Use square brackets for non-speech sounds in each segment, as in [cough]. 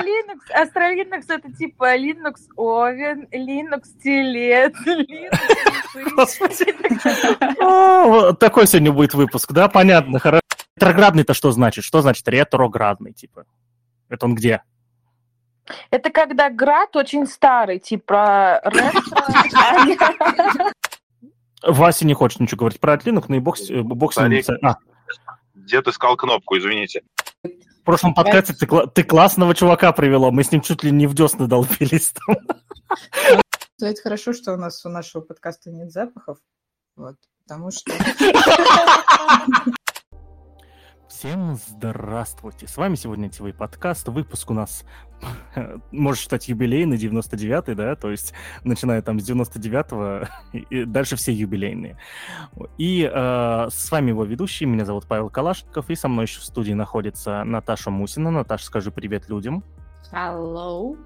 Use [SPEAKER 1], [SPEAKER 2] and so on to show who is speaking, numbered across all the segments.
[SPEAKER 1] Linux, Astra Linux это типа Linux Oven, Linux Телет, [laughs] [laughs]
[SPEAKER 2] Такой сегодня будет выпуск, да? Понятно, хорошо. Ретроградный-то что значит? Что значит ретроградный, типа? Это он где?
[SPEAKER 1] Это когда град очень старый, типа ретро. [laughs]
[SPEAKER 2] Вася не хочет ничего говорить про Linux, но и бог, бог
[SPEAKER 3] Старик, а. Где ты искал кнопку, извините?
[SPEAKER 2] В прошлом подкасте ты, ты классного чувака привела, мы с ним чуть ли не в десны долбились.
[SPEAKER 4] Это хорошо, что у нас у нашего подкаста нет запахов, вот, потому что... [laughs]
[SPEAKER 2] Всем здравствуйте! С вами сегодня ТВ подкаст. Выпуск у нас, [laughs] можно считать, юбилейный, 99-й, да? То есть, начиная там с 99-го, [laughs] и дальше все юбилейные. И э, с вами его ведущий, меня зовут Павел Калашников, и со мной еще в студии находится Наташа Мусина. Наташа, скажи привет людям.
[SPEAKER 4] Hello.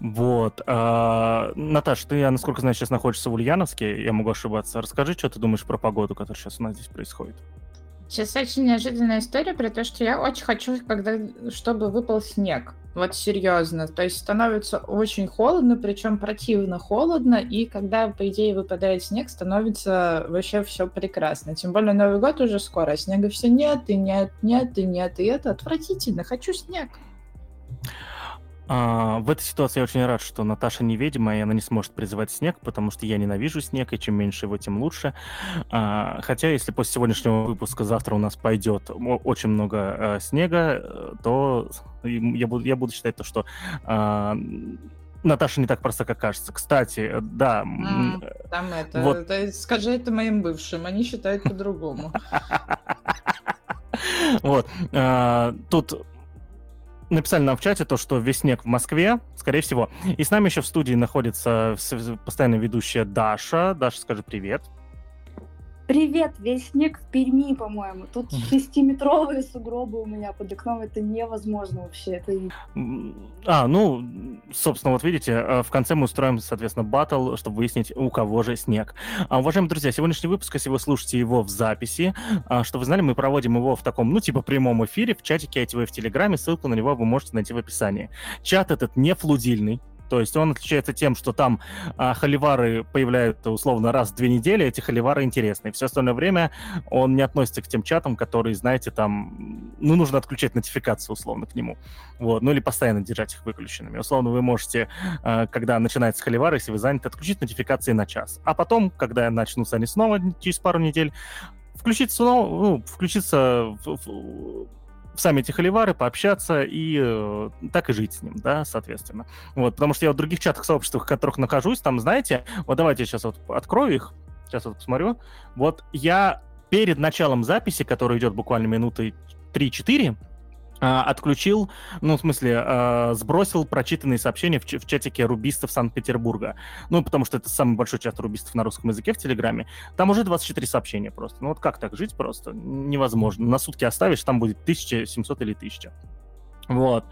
[SPEAKER 2] Вот. А, Наташ, ты, насколько знаю, сейчас находишься в Ульяновске, я могу ошибаться. Расскажи, что ты думаешь про погоду, которая сейчас у нас здесь происходит.
[SPEAKER 4] Сейчас очень неожиданная история про то, что я очень хочу, когда, чтобы выпал снег. Вот серьезно. То есть становится очень холодно, причем противно холодно, и когда, по идее, выпадает снег, становится вообще все прекрасно. Тем более Новый год уже скоро, а снега все нет, и нет, нет, и нет, и это отвратительно. Хочу снег.
[SPEAKER 2] А, в этой ситуации я очень рад, что Наташа невидима, и она не сможет призывать снег, потому что я ненавижу снег, и чем меньше его, тем лучше. А, хотя, если после сегодняшнего выпуска завтра у нас пойдет очень много а, снега, э, то я буду, я буду считать то, что а, Наташа не так просто, как кажется. Кстати, да.
[SPEAKER 4] Mm, там это, вот. это, скажи это моим бывшим, они считают по-другому. [laughs]
[SPEAKER 2] Вот. Тут написали нам в чате то, что весь снег в Москве, скорее всего. И с нами еще в студии находится постоянно ведущая Даша. Даша, скажи привет.
[SPEAKER 5] Привет, весь снег в Перми, по-моему. Тут шестиметровые сугробы у меня под окном. Это невозможно вообще. Это...
[SPEAKER 2] А, ну, собственно, вот видите, э, в конце мы устроим, соответственно, батл, чтобы выяснить, у кого же снег. А, уважаемые друзья, сегодняшний выпуск, если вы слушаете его в записи, а, что вы знали, мы проводим его в таком, ну, типа прямом эфире в чатике ITV в Телеграме. Ссылку на него вы можете найти в описании. Чат этот не флудильный, то есть он отличается тем, что там а, холивары появляются условно раз в две недели, эти холивары интересные. Все остальное время он не относится к тем чатам, которые, знаете, там, ну, нужно отключать нотификацию условно к нему. Вот, ну или постоянно держать их выключенными. Условно вы можете, а, когда начинается холивар, если вы заняты, отключить нотификации на час. А потом, когда начнутся они снова через пару недель, включиться ну, включиться в, в сами эти холивары, пообщаться и э, так и жить с ним, да, соответственно. Вот, потому что я в других чатах, сообществах, в которых нахожусь, там, знаете, вот давайте я сейчас вот открою их, сейчас вот посмотрю. Вот я перед началом записи, которая идет буквально минуты 3-4, а, отключил, ну, в смысле, э, сбросил прочитанные сообщения в, чатике рубистов Санкт-Петербурга. Ну, потому что это самый большой чат рубистов на русском языке в Телеграме. Там уже 24 сообщения просто. Ну, вот как так жить просто? Невозможно. На сутки оставишь, там будет 1700 или 1000. Вот.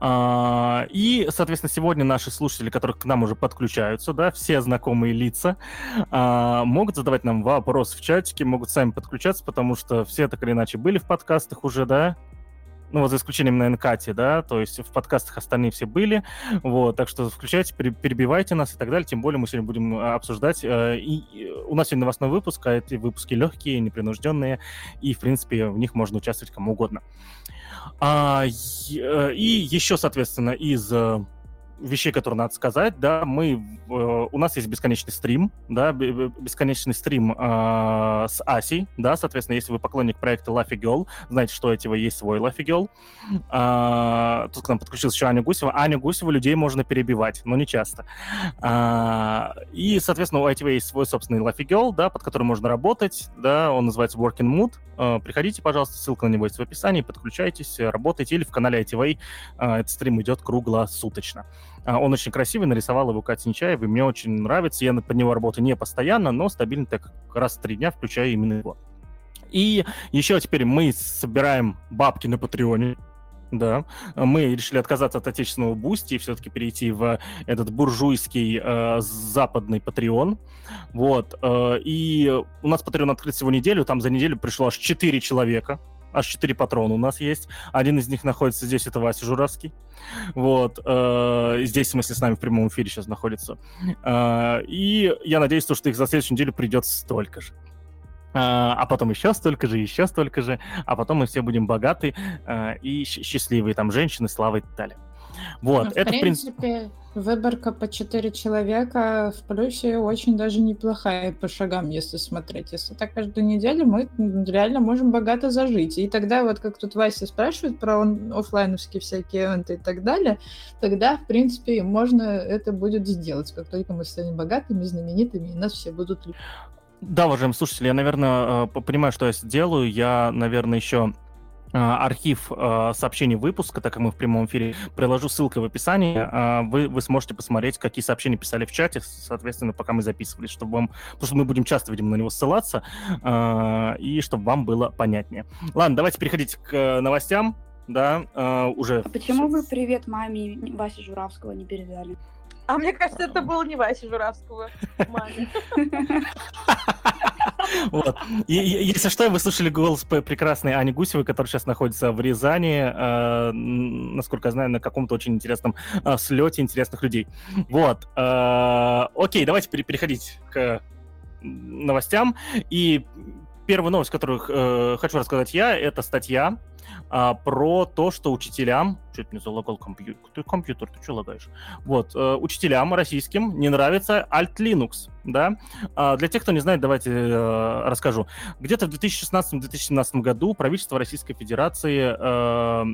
[SPEAKER 2] А, и, соответственно, сегодня наши слушатели, которые к нам уже подключаются, да, все знакомые лица, а, могут задавать нам вопрос в чатике, могут сами подключаться, потому что все так или иначе были в подкастах уже, да, ну, вот за исключением на Энкате, да, то есть в подкастах остальные все были, вот, так что включайте, перебивайте нас и так далее, тем более мы сегодня будем э, обсуждать, э, и у нас сегодня новостной выпуск, а эти выпуски легкие, непринужденные, и, в принципе, в них можно участвовать кому угодно. А, э, и еще, соответственно, из вещей, которые надо сказать, да, мы, э, у нас есть бесконечный стрим, да, бесконечный стрим э, с Асей, да, соответственно, если вы поклонник проекта Luffy Girl, знаете, что у этого есть свой Luffy Girl. Э, тут к нам подключилась еще Аня Гусева. Аню Гусеву людей можно перебивать, но не часто. Э, и, соответственно, у ITV есть свой собственный Luffy Girl, да, под которым можно работать, да, он называется Working Mood. Э, приходите, пожалуйста, ссылка на него есть в описании, подключайтесь, работайте, или в канале ITV э, этот стрим идет круглосуточно. А, он очень красивый, нарисовал его Катя Нечаева, и мне очень нравится. Я под него работаю не постоянно, но стабильно так раз в три дня включаю именно его. И еще теперь мы собираем бабки на Патреоне. Да, мы решили отказаться от отечественного бусти и все-таки перейти в этот буржуйский э, западный Patreon. Вот. Э, и у нас Patreon открыт всего неделю, там за неделю пришло аж 4 человека аж четыре патрона у нас есть. Один из них находится здесь, это Вася Журавский. Вот. Э, здесь, в смысле, с нами в прямом эфире сейчас находится. Э, и я надеюсь, что их за следующую неделю придет столько же. Uh, а потом еще столько же, еще столько же, а потом мы все будем богаты uh, и счастливые, там, женщины, славы и так далее. Вот,
[SPEAKER 4] ну, это, в принципе, выборка по 4 человека в плюсе очень даже неплохая по шагам, если смотреть. Если так каждую неделю, мы реально можем богато зажить. И тогда вот, как тут Вася спрашивает про офлайновские всякие эвенты и так далее, тогда, в принципе, можно это будет сделать, как только мы станем богатыми, знаменитыми, и нас все будут любить.
[SPEAKER 2] Да, уважаемые слушатели, я, наверное, э, понимаю, что я сделаю. Я, наверное, еще архив а, сообщений выпуска, так как мы в прямом эфире, приложу ссылкой в описании. А, вы, вы сможете посмотреть, какие сообщения писали в чате, соответственно, пока мы записывали, чтобы вам... Потому что мы будем часто, видимо, на него ссылаться, и чтобы вам было понятнее. Ладно, давайте переходить к новостям. Да, уже...
[SPEAKER 5] А почему вы привет маме Васи Журавского не передали?
[SPEAKER 1] А мне кажется, это был не Вася Журавского. Маме. [laughs]
[SPEAKER 2] Вот. И, если что, вы слышали голос прекрасной Ани Гусевой, которая сейчас находится в Рязани, э, насколько я знаю, на каком-то очень интересном э, слете интересных людей. Вот. Э, окей, давайте переходить к новостям. И первая новость, которую э, хочу рассказать я, это статья а, про то, что учителям... Чуть не залагал компьютер. Ты компьютер, ты что лагаешь? Вот, э, учителям российским не нравится Alt Linux, да? А, для тех, кто не знает, давайте э, расскажу. Где-то в 2016-2017 году правительство Российской Федерации Э,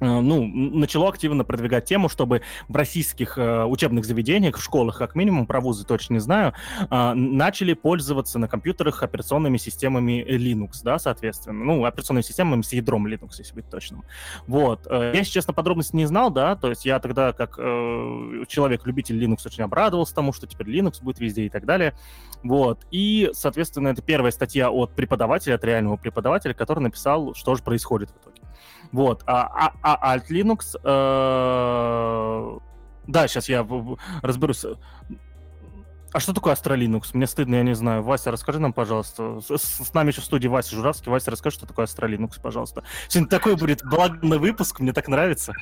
[SPEAKER 2] ну, начало активно продвигать тему, чтобы в российских э, учебных заведениях, в школах, как минимум, про вузы точно не знаю, э, начали пользоваться на компьютерах операционными системами Linux, да, соответственно. Ну, операционными системами с ядром Linux, если быть точным. Вот. Э, я, если честно, подробности не знал, да, то есть я тогда, как э, человек-любитель Linux, очень обрадовался тому, что теперь Linux будет везде и так далее. Вот. И, соответственно, это первая статья от преподавателя, от реального преподавателя, который написал, что же происходит в итоге. Вот. А, а, а Alt Linux... Э, да, сейчас я разберусь. А что такое Astra? Мне стыдно, я не знаю. Вася, расскажи нам, пожалуйста. С, с нами еще в студии Вася Журавский. Вася, расскажи, что такое Astra пожалуйста. Сегодня такой будет благодный выпуск, мне так нравится.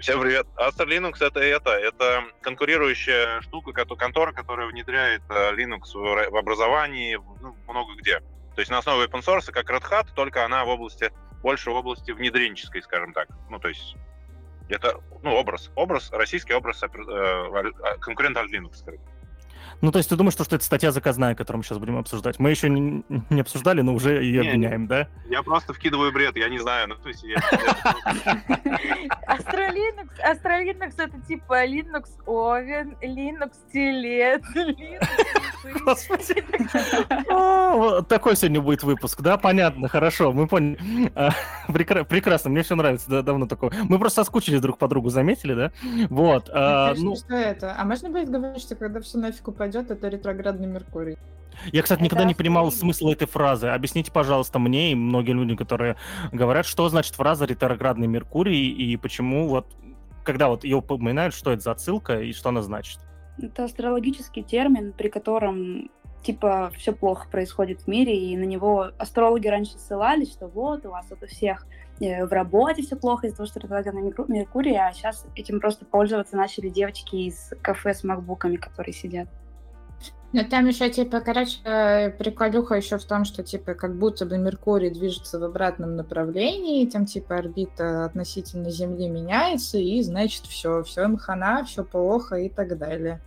[SPEAKER 3] Всем привет. Astra это это, это конкурирующая штука, контора, которая внедряет э, Linux в образовании ну, много где. То есть на основе open source, как Red Hat, только она в области, больше в области внедренческой, скажем так. Ну, то есть это, ну, образ, образ, российский образ э, а, конкурента от Linux, скажем.
[SPEAKER 2] Ну, то есть ты думаешь, что, что это статья заказная, которую мы сейчас будем обсуждать? Мы еще не, не обсуждали, но уже ее не, обвиняем, да?
[SPEAKER 3] Я просто вкидываю бред, я не знаю. Ну, то есть я...
[SPEAKER 1] Linux, Linux это типа Linux Oven, Linux Телет,
[SPEAKER 2] Такой сегодня будет выпуск, да? Понятно, хорошо, мы поняли. А, прекрасно, мне все нравится, давно такое. Мы просто соскучились друг по другу, заметили, да? Вот.
[SPEAKER 4] А, ну что это? А можно будет говорить, что когда все нафиг упадет, пойдет, это ретроградный Меркурий.
[SPEAKER 2] Я, кстати, никогда не понимал смысла этой фразы. Объясните, пожалуйста, мне и многим людям, которые говорят, что значит фраза ретроградный Меркурий и почему вот, когда вот ее упоминают, что это за отсылка и что она значит?
[SPEAKER 5] Это астрологический термин, при котором типа все плохо происходит в мире, и на него астрологи раньше ссылались, что вот у вас вот у всех э, в работе все плохо из-за того, что ретроградный Меркурий, а сейчас этим просто пользоваться начали девочки из кафе с макбуками, которые сидят.
[SPEAKER 4] Но там еще, типа, короче, приколюха еще в том, что, типа, как будто бы Меркурий движется в обратном направлении, там, типа, орбита относительно Земли меняется, и, значит, все, все мхана, все плохо и так далее.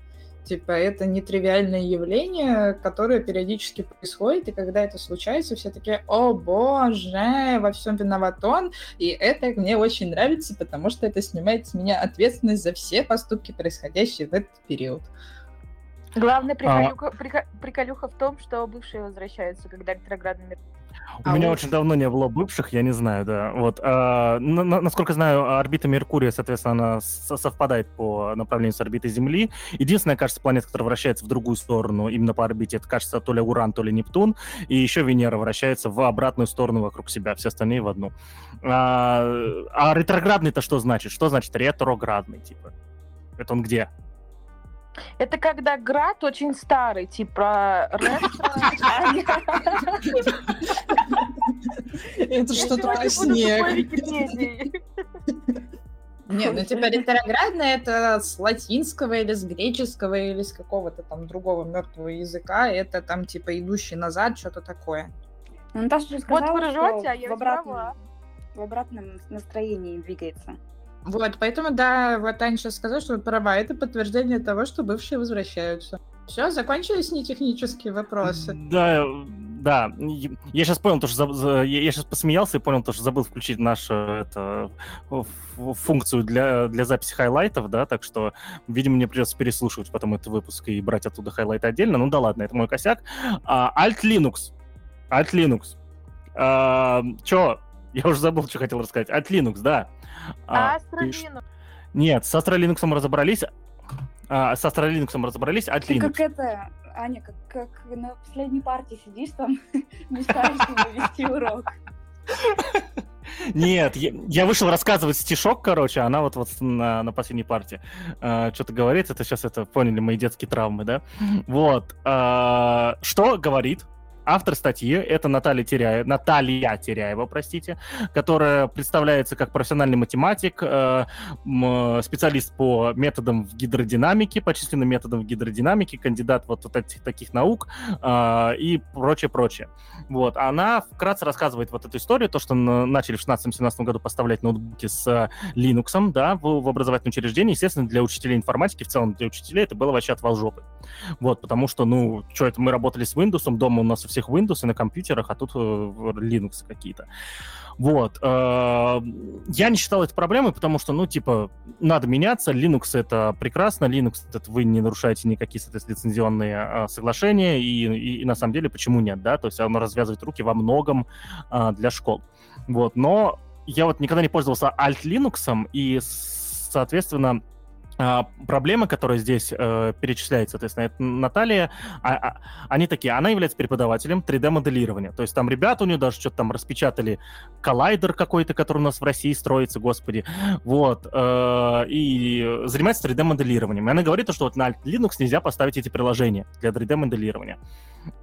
[SPEAKER 4] Типа, это нетривиальное явление, которое периодически происходит, и когда это случается, все такие, о боже, во всем виноват он, и это мне очень нравится, потому что это снимает с меня ответственность за все поступки, происходящие в этот период.
[SPEAKER 1] Главная приколюха, а... приколюха в том, что бывшие возвращаются, когда ретроградный мир.
[SPEAKER 2] У а меня очень давно не было бывших, я не знаю, да. Вот, а, на, насколько знаю, орбита Меркурия, соответственно, она совпадает по направлению с орбитой Земли. Единственная, кажется, планета, которая вращается в другую сторону, именно по орбите, это, кажется, то ли Уран, то ли Нептун. И еще Венера вращается в обратную сторону вокруг себя, все остальные в одну. А, а ретроградный-то что значит? Что значит ретроградный, типа? Это он где?
[SPEAKER 1] Это когда град очень старый, типа ретро.
[SPEAKER 4] Это что-то про снег. Нет, ну типа ретроградное это с латинского или с греческого или с какого-то там другого мертвого языка. Это там типа идущий назад, что-то такое.
[SPEAKER 5] Ну, Наташа же сказала,
[SPEAKER 1] Вот вы ржете,
[SPEAKER 5] что
[SPEAKER 1] а я
[SPEAKER 5] в обратном, в обратном настроении двигается.
[SPEAKER 4] Вот, поэтому, да, вот Аня сейчас сказала, что права — это подтверждение того, что бывшие возвращаются. Все, закончились нетехнические вопросы.
[SPEAKER 2] Да, да. Я сейчас понял, то, что за- за- я сейчас посмеялся и понял, то, что забыл включить нашу это, функцию для, для записи хайлайтов, да, так что, видимо, мне придется переслушивать потом этот выпуск и брать оттуда хайлайты отдельно. Ну да ладно, это мой косяк. А, Alt Linux. Alt Linux. А, чё? Я уже забыл, что хотел рассказать. Alt Linux, да. А, ты ш-
[SPEAKER 1] Астролинукс.
[SPEAKER 2] Нет, с Astra Linux разобрались. А, с Astra Linux разобрались,
[SPEAKER 5] Ты
[SPEAKER 2] Linux.
[SPEAKER 5] как это, Аня, как, как на последней партии сидишь там, [laughs] мечтаешь ему вести урок.
[SPEAKER 2] Нет, я, я вышел рассказывать стишок, короче, а она вот, вот на, на последней партии что-то говорит. Это сейчас это поняли мои детские травмы, да? Вот. а, что говорит автор статьи? Это Наталья Теряева, Наталья Теряева, простите, которая представляется как профессиональный математик, э, м, специалист по методам в гидродинамике, по численным методам в гидродинамике, кандидат вот, вот этих таких наук а, и прочее-прочее. Вот, она вкратце рассказывает вот эту историю, то, что начали в 16-17 году поставлять ноутбуки с э, Linux, да, в, в образовательном учреждении. Естественно, для учителей информатики, в целом для учителей, это было вообще отвал жопы. Вот, потому что, ну, что это, мы работали с Windows, дома у нас у всех Windows и на компьютерах, а тут э, Linux какие-то. Вот. э, Я не считал это проблемой, потому что, ну, типа, надо меняться. Linux — это прекрасно. Linux — это вы не нарушаете никакие, соответственно, лицензионные э, соглашения. И, и- и на самом деле, почему нет, да? То есть оно развязывает руки во многом э, для школ. Вот. Но я вот никогда не пользовался Alt Linux, и, соответственно, а, проблема, которая здесь э, перечисляется, соответственно, это Наталья, а- а- они такие, она является преподавателем 3D-моделирования. То есть там ребята у нее даже что-то там распечатали коллайдер какой-то, который у нас в России строится, господи. Вот. э, и занимается 3D-моделированием. И она говорит, что вот на Linux нельзя поставить эти приложения для 3D-моделирования.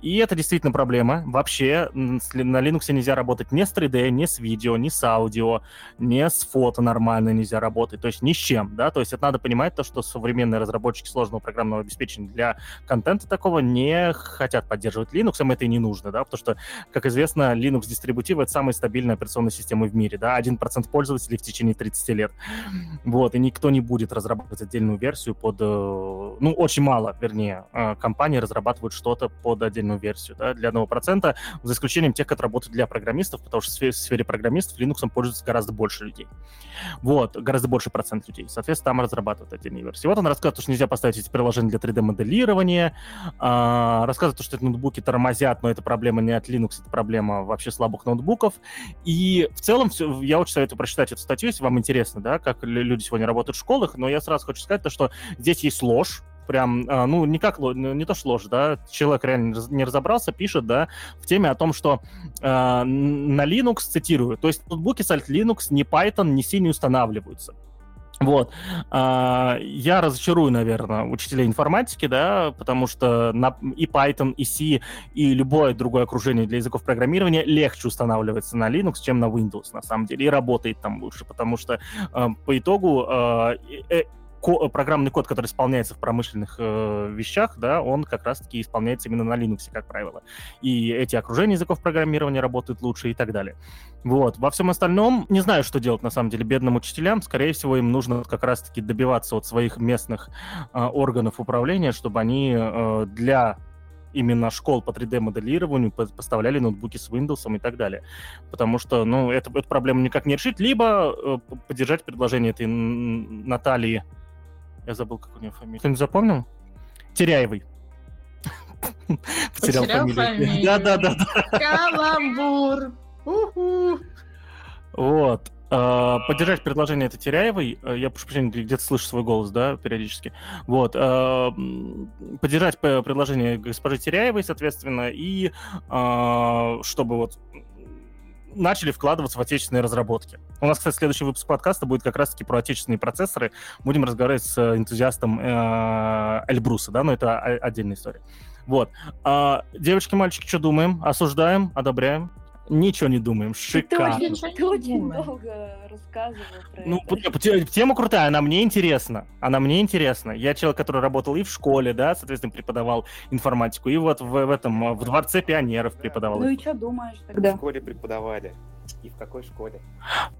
[SPEAKER 2] И это действительно проблема. Вообще на Linux нельзя работать ни с 3D, ни с видео, ни с аудио, ни с фото нормально нельзя работать. То есть ни с чем, да. То есть это надо понимать то, что современные разработчики сложного программного обеспечения для контента такого не хотят поддерживать Linux, им это и не нужно, да, потому что, как известно, Linux дистрибутивы — это самая стабильная операционная система в мире, да, 1% пользователей в течение 30 лет. Вот, и никто не будет разрабатывать отдельную версию под... э, Ну, очень мало, вернее, э, компаний разрабатывают что-то под отдельную версию, да, для 1%, за исключением тех, которые работают для программистов, потому что в сфере, программистов Linux пользуется гораздо больше людей. Вот, гораздо больше процент людей. Соответственно, там разрабатывают отдельные версии. Вот он рассказывает, что нельзя поставить эти приложения для 3D-моделирования, а, рассказывает, что эти ноутбуки тормозят, но это проблема не от Linux, это проблема вообще слабых ноутбуков. И в целом всё- я очень советую прочитать эту статью, если вам интересно, да, как лю- люди сегодня работают в школах, но я сразу хочу сказать то, что здесь есть ложь, прям, а, ну, не как, ну, не то что ложь, да, человек реально не раз- не разобрался, пишет, да, в теме о том, что н- на Linux, цитирую, то есть ноутбуки с Alt Linux ни Python, ни C не устанавливаются. Вот. А, Я разочарую, наверное, учителей информатики, да, потому что на, и Python, и C, и любое другое окружение для языков программирования легче устанавливается на Linux, чем на Windows, на самом деле, и работает там лучше, потому что э, по итогу э, э, ко- программный код, который исполняется в промышленных э, вещах, да, он как раз-таки исполняется именно на Linux, как правило. И эти окружения языков программирования работают лучше и так далее. Вот. Во всем остальном не знаю, что делать на самом деле бедным учителям. Скорее всего, им нужно как раз-таки добиваться от своих местных э, органов управления, чтобы они э, для именно школ по 3D-моделированию по- поставляли ноутбуки с Windows и так далее. Потому что, ну, это, эту проблему никак не решить. Либо э, поддержать предложение этой Натальи... Я забыл, как у нее фамилия. Кто-нибудь запомнил? Теряевой. Потерял фамилию. Да-да-да.
[SPEAKER 4] Каламбур. Уху.
[SPEAKER 2] Вот. Э, Поддержать предложение этой Теряевой, э, я прошу прощения, где-то слышу свой голос, да, периодически. Вот. м, Поддержать предложение госпожи Теряевой, соответственно, и чтобы вот начали вкладываться в отечественные разработки. У нас, кстати, следующий выпуск подкаста будет как раз-таки про отечественные процессоры. Будем разговаривать с энтузиастом э, Эльбруса, да, но это отдельная история. Вот. А, девочки, мальчики, что думаем? Осуждаем? Одобряем? Ничего не думаем.
[SPEAKER 5] Ты
[SPEAKER 2] Шикарно.
[SPEAKER 5] очень,
[SPEAKER 4] Ничего не
[SPEAKER 5] ты очень долго рассказывал про
[SPEAKER 2] Ну,
[SPEAKER 5] это.
[SPEAKER 2] тема крутая, она мне интересна. Она мне интересна. Я человек, который работал и в школе, да, соответственно, преподавал информатику, и вот в, в этом, э, в Дворце пионеров преподавал.
[SPEAKER 5] Ну и что думаешь
[SPEAKER 6] В
[SPEAKER 5] тогда?
[SPEAKER 6] школе преподавали. И в какой школе?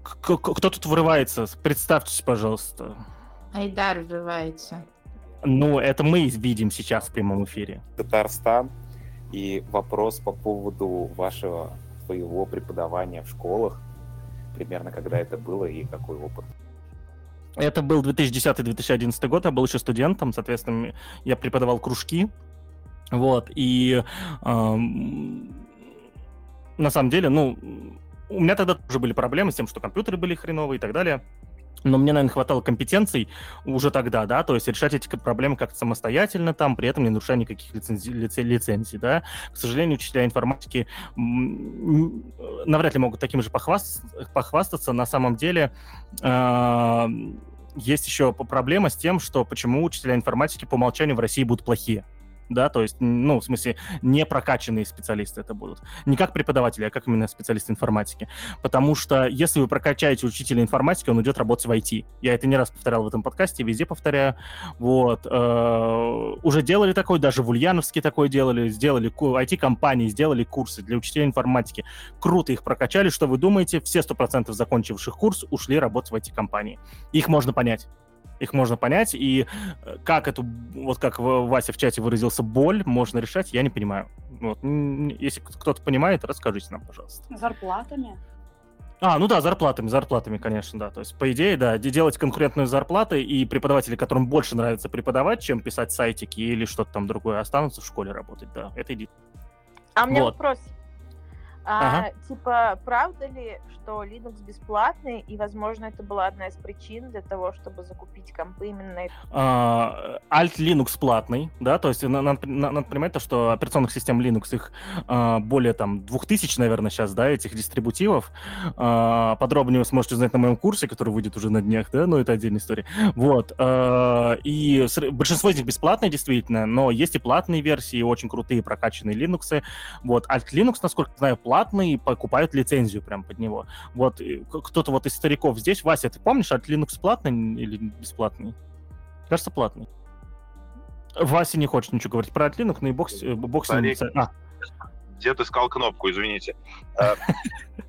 [SPEAKER 2] К- к- Кто тут вырывается? Представьтесь, пожалуйста.
[SPEAKER 4] Айдар вбивается.
[SPEAKER 2] Ну, это мы видим сейчас в прямом эфире.
[SPEAKER 6] Татарстан. И вопрос по поводу вашего своего преподавания в школах. Примерно когда это было и какой опыт.
[SPEAKER 2] Это был 2010-2011 год, я был еще студентом, соответственно, я преподавал кружки, вот, и ам, на самом деле, ну, у меня тогда тоже были проблемы с тем, что компьютеры были хреновые и так далее, но мне, наверное, хватало компетенций уже тогда, да, то есть решать эти проблемы как-то самостоятельно там, при этом не нарушая никаких лицензий, лице- лицензий, да. К сожалению, учителя информатики м, навряд ли могут таким же похвастаться, похвастаться. На самом деле а, есть еще проблема с тем, что почему учителя информатики по умолчанию в России будут плохие. Да, то есть, ну, в смысле, не прокачанные специалисты это будут. Не как преподаватели, а как именно специалисты информатики. Потому что если вы прокачаете учителя информатики, он идет работать в IT. Я это не раз повторял в этом подкасте, везде повторяю. Вот. э, Уже делали такой, даже в Ульяновске такой делали, сделали IT-компании, сделали курсы для учителей информатики. Круто их прокачали. Что вы думаете? Все 100% закончивших курс ушли работать в IT-компании. Их можно понять. Их можно понять, и э, как эту, вот как Вася в чате выразился, боль можно решать, я не понимаю. Вот. Если кто-то понимает, расскажите нам, пожалуйста.
[SPEAKER 5] Зарплатами?
[SPEAKER 2] А, ну да, зарплатами, зарплатами, конечно, да. То есть, по идее, да, де- делать конкурентную зарплату, и преподаватели, которым больше нравится преподавать, чем писать сайтики или что-то там другое, останутся в школе работать, да. Это иди.
[SPEAKER 1] А у меня
[SPEAKER 2] Вот.
[SPEAKER 1] вопрос. А,
[SPEAKER 2] Ага.
[SPEAKER 1] Типа, правда ли, что Linux бесплатный, и, возможно, это была одна из причин для того, чтобы закупить компы именно
[SPEAKER 2] А, Alt Linux платный, да, то есть на- надо, на- надо понимать то, что операционных систем Linux, их а, более там 2000, наверное, сейчас, да, этих дистрибутивов. А, Подробнее вы сможете узнать на моем курсе, который выйдет уже на днях, да, но это отдельная история. Вот. а, И большинство из них бесплатные, действительно, но есть и платные версии, очень крутые прокачанные Linux. Вот. Alt Linux, насколько я знаю, платный, покупают лицензию прям под него. Вот. и Кто-то вот из стариков здесь, Вася, ты помнишь, Alt Linux платный или бесплатный? Кажется, платный. Вася не хочет ничего говорить про Linux, но и бокс, э, бокс
[SPEAKER 3] Старик.
[SPEAKER 2] А,
[SPEAKER 3] Дед искал кнопку, извините. А,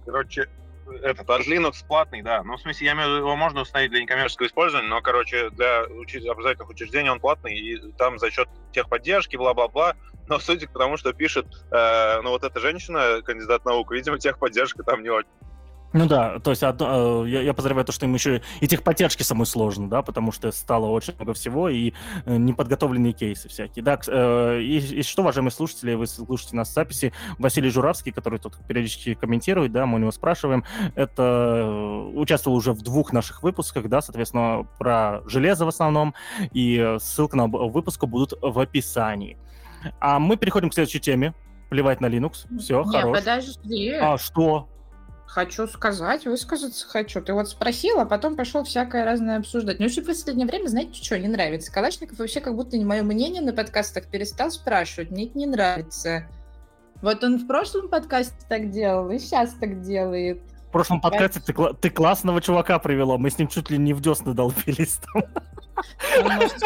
[SPEAKER 3] Короче, этот от Linux платный, да. Ну, в смысле, я имею в виду, его можно установить для некоммерческого использования, но, короче, для образовательных учреждений он платный, и там за счет техподдержки, бла-бла-бла. Но судя по тому, что пишет, э, ну, вот эта женщина, кандидат наук, видимо, техподдержка там не очень.
[SPEAKER 2] Ну да, то есть одно- э, я, я подозреваю то, что им еще и техподдержки самой сложно, да, потому что стало очень много всего и э, неподготовленные кейсы всякие. Да, э, и, и что, уважаемые слушатели, вы слушаете нас в записи, Василий Журавский, который тут периодически комментирует, да, мы у него спрашиваем, это участвовал уже в двух наших выпусках, да, соответственно, про железо в основном, и ссылка на оба выпуска будут в описании. А мы переходим к следующей теме. Плевать на Linux. Все,
[SPEAKER 4] Не,
[SPEAKER 2] хорош.
[SPEAKER 4] подожди.
[SPEAKER 2] А что?
[SPEAKER 4] Хочу сказать, высказаться хочу. Ты вот спросил, а потом пошел всякое разное обсуждать. Мне вообще в последнее время, знаете, что не нравится? Калашников вообще как будто не мое мнение на подкастах перестал спрашивать. Мне это не нравится. Вот он в прошлом подкасте так делал, и сейчас так делает.
[SPEAKER 2] В прошлом подкасте ты, ты классного чувака привела, мы с ним чуть ли не в десны долбились там.
[SPEAKER 4] Он может,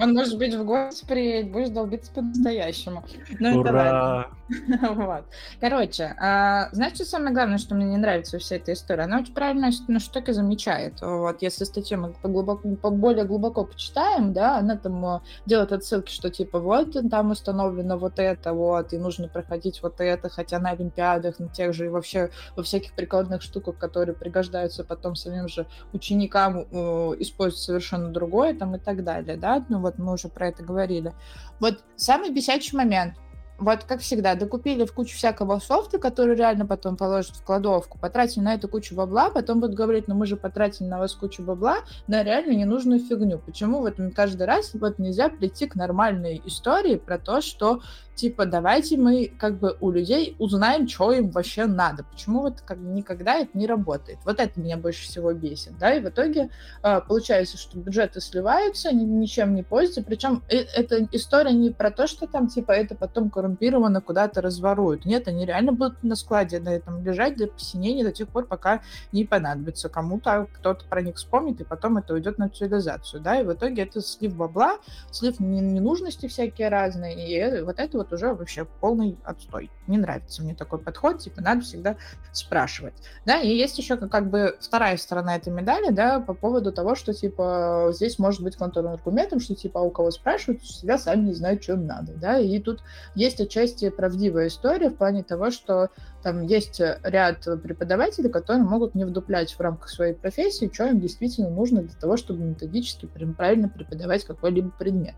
[SPEAKER 4] он может быть в гости приедет, будешь долбиться по-настоящему. Ну.
[SPEAKER 2] Ура! [laughs]
[SPEAKER 4] Вот. Короче, а, знаешь, что самое главное, что мне не нравится во всей этой истории? Она очень правильно на штуки замечает. Вот, если статью мы поглубоко, по- более глубоко почитаем, да, она там э, делает отсылки, что типа вот там установлено вот это, вот, и нужно проходить вот это, хотя на Олимпиадах, на тех же и вообще во всяких прикладных штуках, которые пригождаются потом самим же ученикам, э, используют совершенно другое там и так далее, да, ну вот мы уже про это говорили. Вот самый бесячий момент – вот как всегда, докупили в кучу всякого софта, который реально потом положат в кладовку, потратили на эту кучу бабла, потом будут говорить, ну мы же потратили на вас кучу бабла на реально ненужную фигню. Почему вот каждый раз вот нельзя прийти к нормальной истории про то, что типа давайте мы как бы у людей узнаем, что им вообще надо. Почему вот как никогда это не работает? Вот это меня больше всего бесит, да, и в итоге э, получается, что бюджеты сливаются, ни- ничем не пользуются, причем э- эта история не про то, что там типа это потом коррумпирует коррумпированно куда-то разворуют. Нет, они реально будут на складе на этом лежать для посинения до тех пор, пока не понадобится кому-то, кто-то про них вспомнит, и потом это уйдет на цивилизацию, да, и в итоге это слив бабла, слив ненужности всякие разные, и вот это вот уже вообще полный отстой. Не нравится мне такой подход, типа, надо всегда спрашивать, да, и есть еще как бы вторая сторона этой медали, да, по поводу того, что, типа, здесь может быть контраргументом, что, типа, а у кого спрашивают, всегда сами не знают, им надо, да, и тут есть отчасти правдивая история в плане того, что там есть ряд преподавателей, которые могут не вдуплять в рамках своей профессии, что им действительно нужно для того, чтобы методически правильно преподавать какой-либо предмет.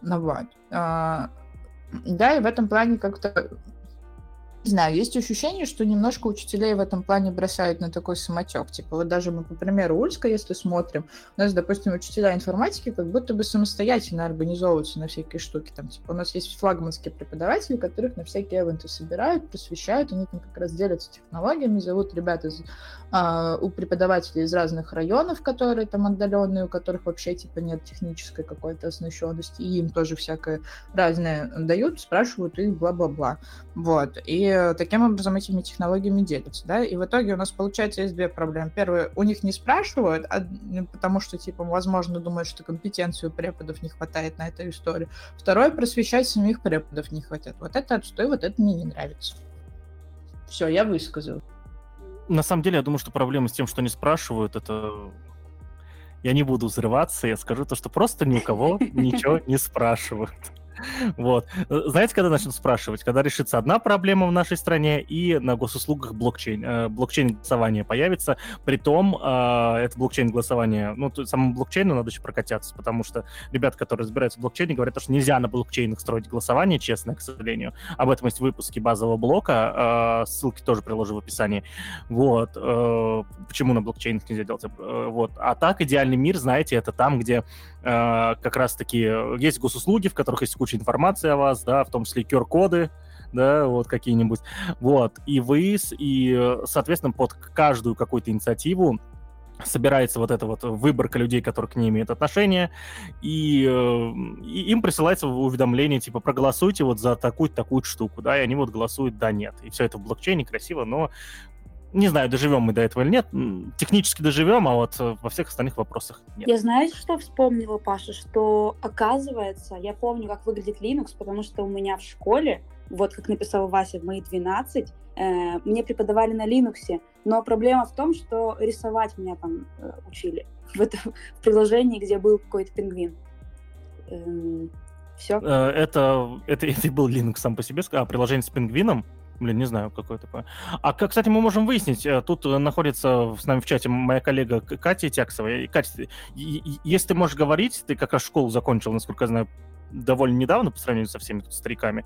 [SPEAKER 4] Ну, вот. Да, и в этом плане как-то знаю, есть ощущение, что немножко учителей в этом плане бросают на такой самотек. Типа вот даже мы, по примеру, Ульска, если смотрим, у нас, допустим, учителя информатики как будто бы самостоятельно организовываются на всякие штуки. Там, типа, у нас есть флагманские преподаватели, которых на всякие эвенты собирают, просвещают, они там как раз делятся технологиями, зовут ребят из, а, у преподавателей из разных районов, которые там отдаленные, у которых вообще типа нет технической какой-то оснащенности, и им тоже всякое разное дают, спрашивают и бла-бла-бла. Вот. И таким образом этими технологиями делятся, да, и в итоге у нас получается есть две проблемы. Первое, у них не спрашивают, а, потому что, типа, возможно, думают, что компетенции у преподов не хватает на эту историю. Второе, просвещать самих преподов не хватает. Вот это отстой, вот это мне не нравится. Все, я высказал.
[SPEAKER 2] На самом деле, я думаю, что проблема с тем, что не спрашивают, это я не буду взрываться, я скажу то, что просто ни у кого ничего не спрашивают. Вот. Знаете, когда начнут спрашивать? Когда решится одна проблема в нашей стране, и на госуслугах блокчейн, э, блокчейн-голосование появится. Притом, э, это блокчейн-голосование, ну, самому блокчейну надо еще прокатиться, потому что ребята, которые разбираются в блокчейне, говорят, что нельзя на блокчейнах строить голосование, честно, к сожалению. Об этом есть выпуски базового блока, э, ссылки тоже приложу в описании. Вот. Почему на блокчейнах нельзя делать? Вот. А так, идеальный мир, знаете, это там, где как раз-таки есть госуслуги, в которых есть куча информации о вас, да, в том числе QR-коды, да, вот какие-нибудь. Вот. И вы, и, соответственно, под каждую какую-то инициативу собирается вот эта вот выборка людей, которые к ней имеют отношение, и, э, и им присылается уведомление, типа, проголосуйте вот за такую-то такую штуку, да, и они вот голосуют да-нет. И все это в блокчейне красиво, но не знаю, доживем мы до этого или нет. Технически доживем, а вот э, во всех остальных вопросах нет.
[SPEAKER 5] Я знаете, что вспомнила, Паша? Что, оказывается, я помню, как выглядит Linux, потому что у меня в школе, вот как написал Вася в мои 12, э, мне преподавали на Linux, но проблема в том, что рисовать меня там э, учили в, это, в приложении, где был какой-то пингвин. Эм, все.
[SPEAKER 2] Э, это, это, [laughs] это был Linux сам по себе, а приложение с пингвином? Блин, не знаю, какое такое. А, кстати, мы можем выяснить, э, тут э, находится с нами в чате моя коллега Катя Тяксова. Катя, если ты можешь говорить, ты как раз школу закончил, насколько я знаю, довольно недавно по сравнению со всеми тут стариками.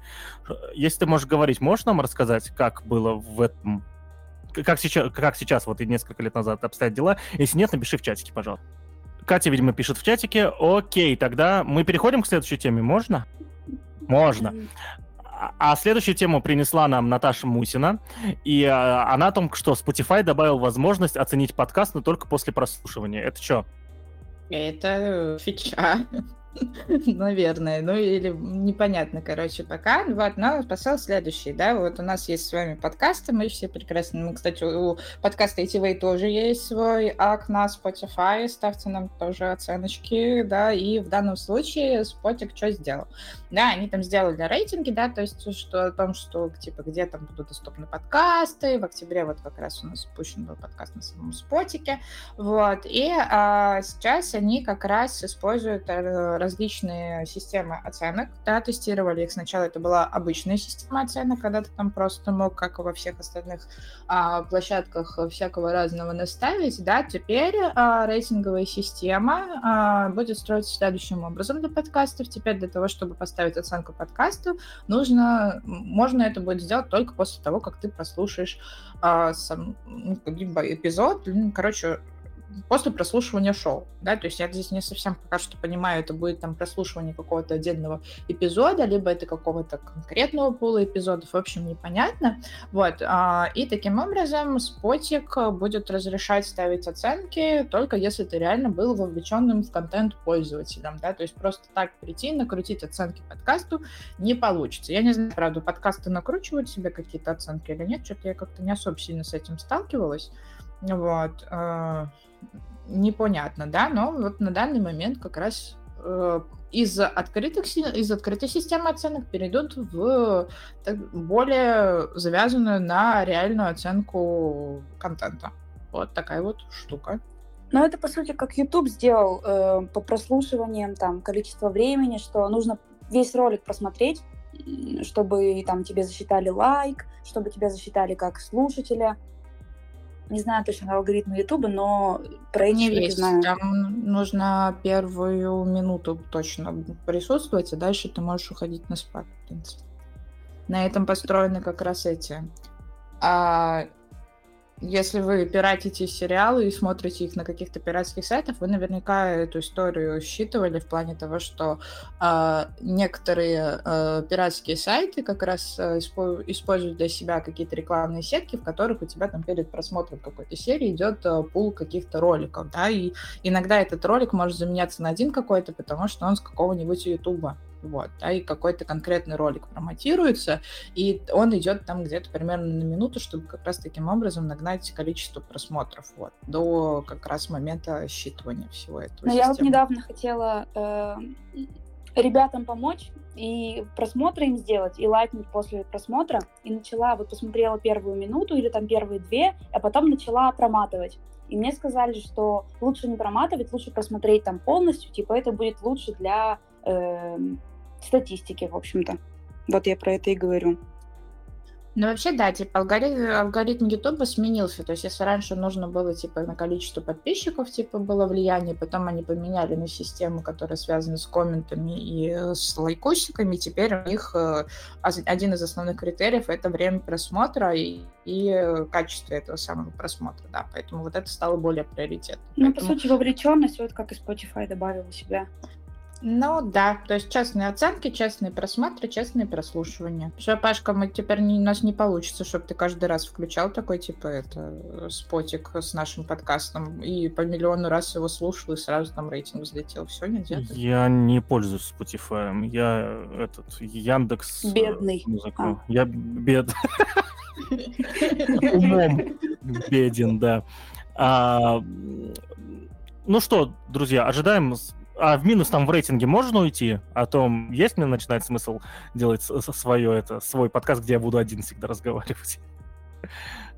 [SPEAKER 2] Э, если ты можешь говорить, можешь нам рассказать, как было в этом как сейчас, как сейчас, вот и несколько лет назад обстоят дела. Если нет, напиши в чатике, пожалуйста. Катя, видимо, пишет в чатике. Окей, тогда мы переходим к следующей теме. Можно? Можно. А следующую тему принесла нам Наташа Мусина, и а, она о том, что Spotify добавил возможность оценить подкаст, но только после прослушивания. Это что?
[SPEAKER 4] Это фича. [laughs] Наверное, ну или непонятно, короче, пока. Вот, но посыл следующий, да, вот у нас есть с вами подкасты, мы все прекрасно, ну, кстати, у подкаста ITV тоже есть свой ак на Spotify, ставьте нам тоже оценочки, да, и в данном случае Spotify что сделал? Да, они там сделали рейтинги, да, то есть что о том, что, типа, где там будут доступны подкасты, в октябре вот как раз у нас запущен был подкаст на самом Спотике, вот, и а, сейчас они как раз используют э, различные системы оценок, да, тестировали их. Сначала это была обычная система оценок, когда ты там просто мог, как и во всех остальных а, площадках, всякого разного наставить, да, теперь а, рейтинговая система а, будет строиться следующим образом для подкастов. Теперь для того, чтобы поставить оценку подкасту, нужно, можно это будет сделать только после того, как ты прослушаешь а, сам, ну, либо эпизод, короче, после прослушивания шоу, да, то есть я здесь не совсем пока что понимаю, это будет там прослушивание какого-то отдельного эпизода, либо это какого-то конкретного пула эпизодов, в общем, непонятно, вот, а, и таким образом спотик будет разрешать ставить оценки только если ты реально был вовлеченным в контент пользователем, да, то есть просто так прийти, накрутить оценки подкасту не получится. Я не знаю, правда, подкасты накручивают себе какие-то оценки или нет, что-то я как-то не особо сильно с этим сталкивалась, вот, э, непонятно, да, но вот на данный момент как раз э, из открытых из открытой системы оценок перейдут в так, более завязанную на реальную оценку контента. Вот такая вот штука.
[SPEAKER 5] Ну, это, по сути, как YouTube сделал э, по прослушиваниям, там, количество времени, что нужно весь ролик просмотреть, чтобы там тебе засчитали лайк, чтобы тебя засчитали как слушателя, не знаю точно алгоритмы Ютуба, но про
[SPEAKER 4] весь. знаю. Там нужно первую минуту точно присутствовать, а дальше ты можешь уходить на спад, в принципе. На этом построены как раз эти а, если вы пиратите сериалы и смотрите их на каких-то пиратских сайтах, вы наверняка эту историю считывали в плане того, что э, некоторые э, пиратские сайты как раз э, используют для себя какие-то рекламные сетки, в которых у тебя там перед просмотром какой-то серии идет э, пул каких-то роликов, да, и иногда этот ролик может заменяться на один какой-то, потому что он с какого-нибудь Ютуба вот, да, и какой-то конкретный ролик промотируется, и он идет там где-то примерно на минуту, чтобы как раз таким образом нагнать количество просмотров, вот, до как раз момента считывания всего этого.
[SPEAKER 5] Но я вот недавно хотела э, ребятам помочь и просмотры им сделать, и лайкнуть после просмотра, и начала, вот посмотрела первую минуту или там первые две, а потом начала проматывать. И мне сказали, что лучше не проматывать, лучше просмотреть там полностью, типа это будет лучше для э, статистики, в общем-то. Вот я про это и говорю.
[SPEAKER 4] Ну, вообще, да, типа, алгоритм, алгоритм YouTube сменился. То есть, если раньше нужно было, типа, на количество подписчиков, типа, было влияние, потом они поменяли на систему, которая связана с комментами и с лайкусиками, теперь у них э, один из основных критериев — это время просмотра и, и качество этого самого просмотра, да. Поэтому вот это стало более приоритетным.
[SPEAKER 5] Ну,
[SPEAKER 4] Поэтому...
[SPEAKER 5] по сути, вовлеченность, вот как и Spotify добавил у себя.
[SPEAKER 4] Ну да, то есть честные оценки, честные просмотры, честные прослушивания. Все, Пашка, мы теперь не, у нас не получится, чтобы ты каждый раз включал такой, типа, это, спотик с нашим подкастом и по миллиону раз его слушал и сразу там рейтинг взлетел. Все, нельзя?
[SPEAKER 2] Я не пользуюсь Spotify. Я этот, Яндекс...
[SPEAKER 5] Э, Бедный.
[SPEAKER 2] Музыку. А. Я бед... [laughs] Умом беден, да. А, ну что, друзья, ожидаем а в минус там в рейтинге можно уйти? А то есть мне начинает смысл делать свое это, свой подкаст, где я буду один всегда разговаривать. [laughs]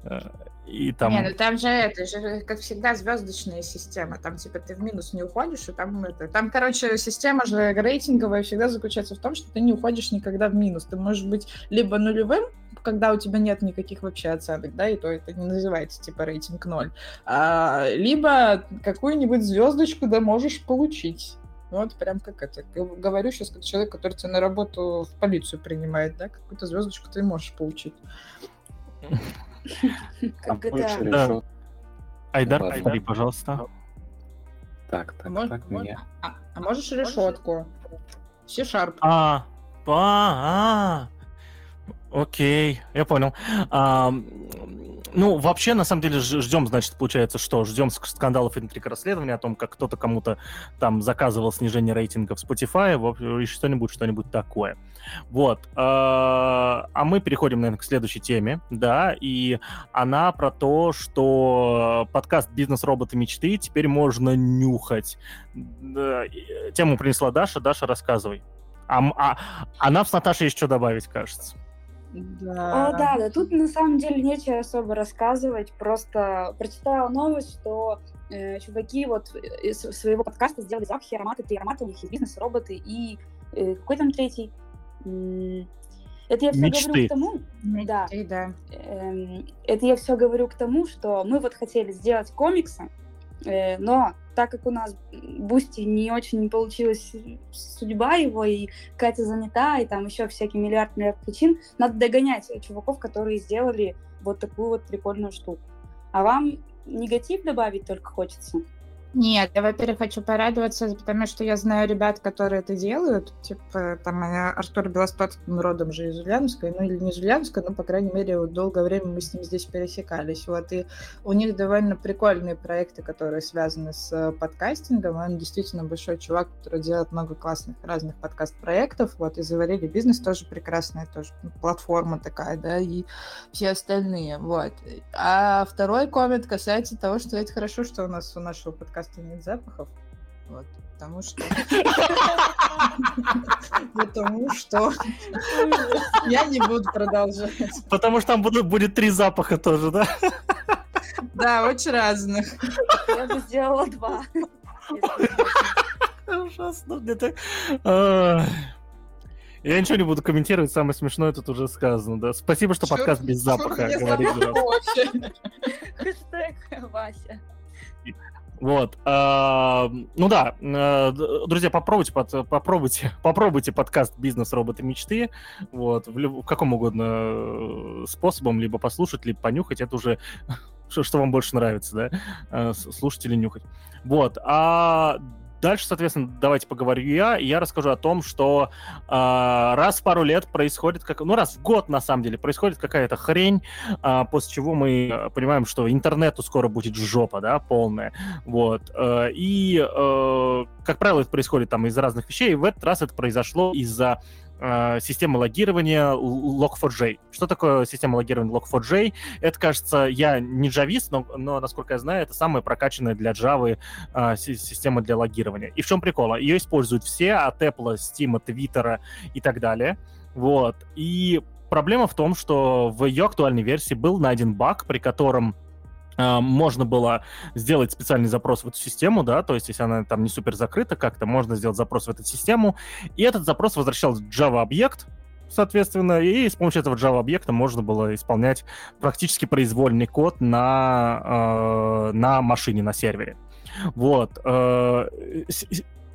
[SPEAKER 2] Э, и там...
[SPEAKER 4] Не, ну там же это же, как всегда, звездочная система. Там, типа, ты в минус не уходишь, и там это... Там, короче, система же рейтинговая всегда заключается в том, что ты не уходишь никогда в минус. Ты можешь быть либо нулевым, когда у тебя нет никаких вообще оценок, да, и то это не называется, типа, рейтинг ноль. А, либо какую-нибудь звездочку, да, можешь получить. Вот прям как это. Говорю сейчас как человек, который тебя на работу в полицию принимает, да, какую-то звездочку ты можешь получить. [laughs]
[SPEAKER 2] Как это... Айдар, повтори, пожалуйста.
[SPEAKER 6] Так, так, а так, мне...
[SPEAKER 4] А, а можешь решетку? C-Sharp.
[SPEAKER 2] А, а, а, окей, я понял. А, ну, вообще, на самом деле, ждем, значит, получается, что ждем скандалов интриг расследования о том, как кто-то кому-то там заказывал снижение рейтинга в Spotify, и что-нибудь, что-нибудь такое. Вот. А, а мы переходим, наверное, к следующей теме, да, и она про то, что подкаст «Бизнес-роботы мечты» теперь можно нюхать. Тему принесла Даша. Даша, рассказывай. А, а, а нам с Наташей есть что добавить, кажется.
[SPEAKER 5] Да. О, да, да, тут на самом деле нечего особо рассказывать, просто прочитала новость, что э, чуваки вот из своего подкаста сделали запахи, ароматы, три аромата у них есть бизнес-роботы и э, какой там третий? Это я все Мечты. говорю к тому,
[SPEAKER 4] Мечты, да, да.
[SPEAKER 5] Э, это я все говорю к тому, что мы вот хотели сделать комиксы, э, но так как у нас Бусти не очень получилась судьба его, и Катя занята, и там еще всякие миллиард миллиард причин, надо догонять чуваков, которые сделали вот такую вот прикольную штуку. А вам негатив добавить только хочется.
[SPEAKER 4] Нет, я, во-первых, хочу порадоваться, потому что я знаю ребят, которые это делают. Типа, там э, Артур Белостоцкий, родом же из Ульяновска, ну или не из Ульяновска, но, по крайней мере, вот долгое время мы с ним здесь пересекались. Вот, и у них довольно прикольные проекты, которые связаны с э, подкастингом. Он действительно большой чувак, который делает много классных разных подкаст-проектов. Вот, и заварили бизнес тоже прекрасная, тоже платформа такая, да, и все остальные. Вот. А второй коммент касается того, что это хорошо, что у нас у нашего подкаста подкаста нет запахов. Вот, потому что... [laughs] Потому что... Я не буду продолжать.
[SPEAKER 2] Потому что там будет три запаха тоже, да?
[SPEAKER 4] Да, очень разных.
[SPEAKER 5] Я бы сделала два.
[SPEAKER 2] Ужасно. Это... А, я ничего не буду комментировать, самое смешное тут уже сказано, да. Спасибо, что подкаст без запаха говорит.
[SPEAKER 5] Хэштег Вася.
[SPEAKER 2] Вот. Ну да, э, друзья, попробуйте, под, попробуйте, [laughs] попробуйте подкаст «Бизнес. Роботы. Мечты». Вот, в, люб, каком угодно э, способом, либо послушать, либо понюхать. Это уже [laughs] что, что вам больше нравится, да, э, слушать или нюхать. Вот. А Дальше, соответственно, давайте поговорю я, и я расскажу о том, что э, раз в пару лет происходит, как, ну раз в год на самом деле происходит какая-то хрень, э, после чего мы понимаем, что интернету скоро будет жопа, да, полная, вот. Э, и, э, как правило, это происходит там из разных вещей, и в этот раз это произошло из-за э, системы логирования Log4j. Что такое система логирования Log4j? Это, кажется, я не джавист, но, но, насколько я знаю, это самая прокачанная для Java э, система для логирования. И в чем прикол? Ее используют все, от Apple, Steam, Twitter и так далее. Вот. И проблема в том, что в ее актуальной версии был найден баг, при котором можно было сделать специальный запрос в эту систему, да, то есть если она там не супер закрыта как-то, можно сделать запрос в эту систему, и этот запрос возвращал Java-объект, соответственно, и с помощью этого Java-объекта можно было исполнять практически произвольный код на, э, на машине, на сервере. Вот. Э,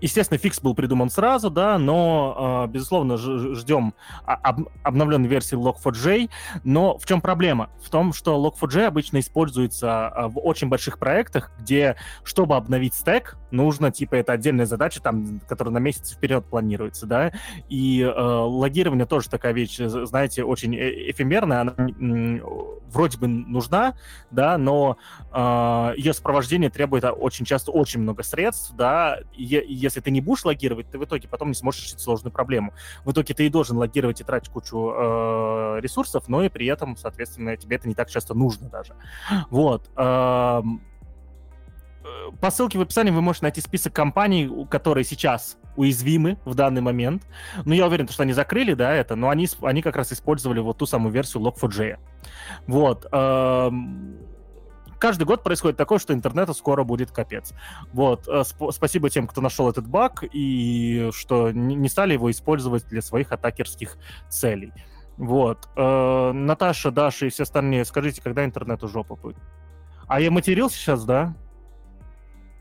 [SPEAKER 2] Естественно, фикс был придуман сразу, да, но, э, безусловно, ждем об обновленной версии Log4j. Но в чем проблема? В том, что Log4j обычно используется э, в очень больших проектах, где, чтобы обновить стек, нужно, типа, это отдельная задача, там, которая на месяц вперед планируется, да, и э, логирование тоже такая вещь, знаете, очень э, эфемерная, она вроде бы нужна, да, но э, ее сопровождение требует очень часто очень много средств, да, и, если ты не будешь логировать, ты в итоге потом не сможешь решить сложную проблему. В итоге ты и должен логировать и тратить кучу э, ресурсов, но и при этом, соответственно, тебе это не так часто нужно даже. Вот. Эм, э, по ссылке в описании вы можете найти список компаний, которые сейчас уязвимы в данный момент. Но я уверен, что они закрыли, да, это, но они, они как раз использовали вот ту самую версию Log4j. Вот. Эм, каждый год происходит такое, что интернету скоро будет капец. Вот. Э, сп- спасибо тем, кто нашел этот баг и что не стали его использовать для своих атакерских целей. Вот. Э, Наташа, Даша и все остальные, скажите, когда интернету жопа будет? А я матерился сейчас, да?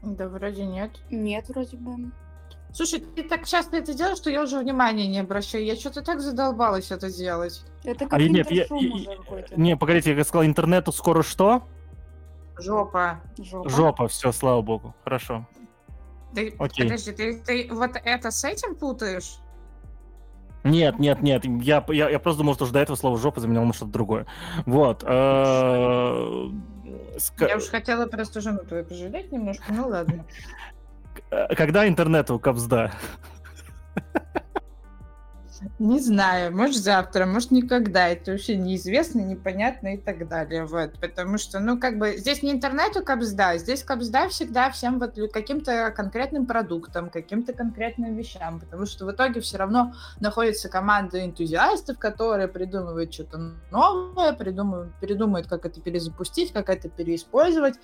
[SPEAKER 4] Да, вроде нет.
[SPEAKER 5] Нет, вроде бы.
[SPEAKER 4] Слушай, ты так часто это делаешь, что я уже внимания не обращаю. Я что-то так задолбалась это делать.
[SPEAKER 5] Это как а нет, я, я,
[SPEAKER 2] не, погодите, я сказал, интернету скоро что?
[SPEAKER 4] Жопа.
[SPEAKER 2] Жопа, Жопа все, слава богу. Хорошо.
[SPEAKER 4] Ты, Окей. Подожди, ты, ты вот это с этим путаешь?
[SPEAKER 2] Нет, нет, нет. Я, я, я просто думал, что уже до этого слова жопа заменял на что-то другое. Вот. Э,
[SPEAKER 4] я уж хотела просто жену твою пожалеть немножко, ну ладно.
[SPEAKER 2] Когда интернет у Кобзда?
[SPEAKER 4] Не знаю, может завтра, может никогда. Это вообще неизвестно, непонятно и так далее. Вот, потому что, ну, как бы, здесь не интернет у Кобзда, здесь Кобзда всегда всем вот каким-то конкретным продуктам, каким-то конкретным вещам, потому что в итоге все равно находится команда энтузиастов, которые придумывают что-то новое, придумывают, придумают, как это перезапустить, как это переиспользовать.